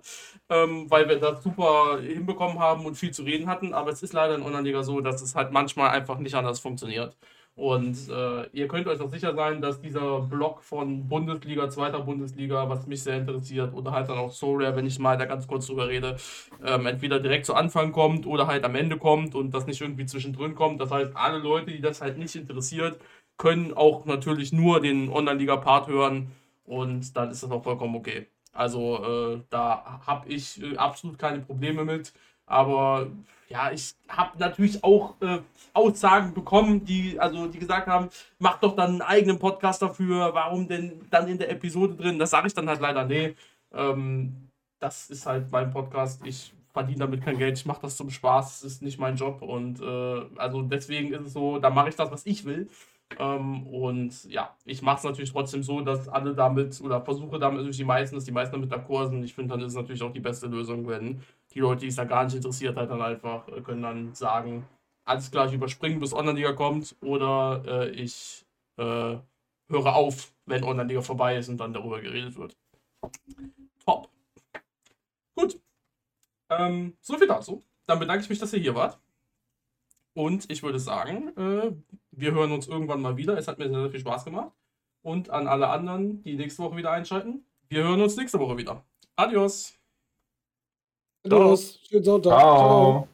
ähm, weil wir das super hinbekommen haben und viel zu reden hatten. Aber es ist leider in Online-Liga so, dass es halt manchmal einfach nicht anders funktioniert. Und äh, ihr könnt euch auch sicher sein, dass dieser Block von Bundesliga, zweiter Bundesliga, was mich sehr interessiert, oder halt dann auch so rare, wenn ich mal da ganz kurz drüber rede, ähm, entweder direkt zu Anfang kommt oder halt am Ende kommt und das nicht irgendwie zwischendrin kommt. Das heißt, alle Leute, die das halt nicht interessiert, können auch natürlich nur den Online-Liga-Part hören und dann ist das auch vollkommen okay. Also äh, da habe ich äh, absolut keine Probleme mit. Aber ja, ich habe natürlich auch äh, Aussagen bekommen, die, also, die gesagt haben, mach doch dann einen eigenen Podcast dafür, warum denn dann in der Episode drin? Das sage ich dann halt leider, nee. Ähm, das ist halt mein Podcast. Ich verdiene damit kein Geld, ich mache das zum Spaß, das ist nicht mein Job. Und äh, also deswegen ist es so, da mache ich das, was ich will. Ähm, und ja, ich mache es natürlich trotzdem so, dass alle damit oder versuche damit natürlich die meisten, dass die meisten damit d'accord sind. Ich finde, dann ist es natürlich auch die beste Lösung, wenn die Leute, die es da gar nicht interessiert hat, dann einfach äh, können dann sagen, alles klar, ich überspringe, bis Online-Liga kommt oder äh, ich äh, höre auf, wenn Online-Liga vorbei ist und dann darüber geredet wird. Top. Gut. Ähm, so viel dazu. Dann bedanke ich mich, dass ihr hier wart. Und ich würde sagen, äh, wir hören uns irgendwann mal wieder. Es hat mir sehr, sehr viel Spaß gemacht. Und an alle anderen, die nächste Woche wieder einschalten, wir hören uns nächste Woche wieder. Adios. Adios. Schönen Sonntag. Ciao.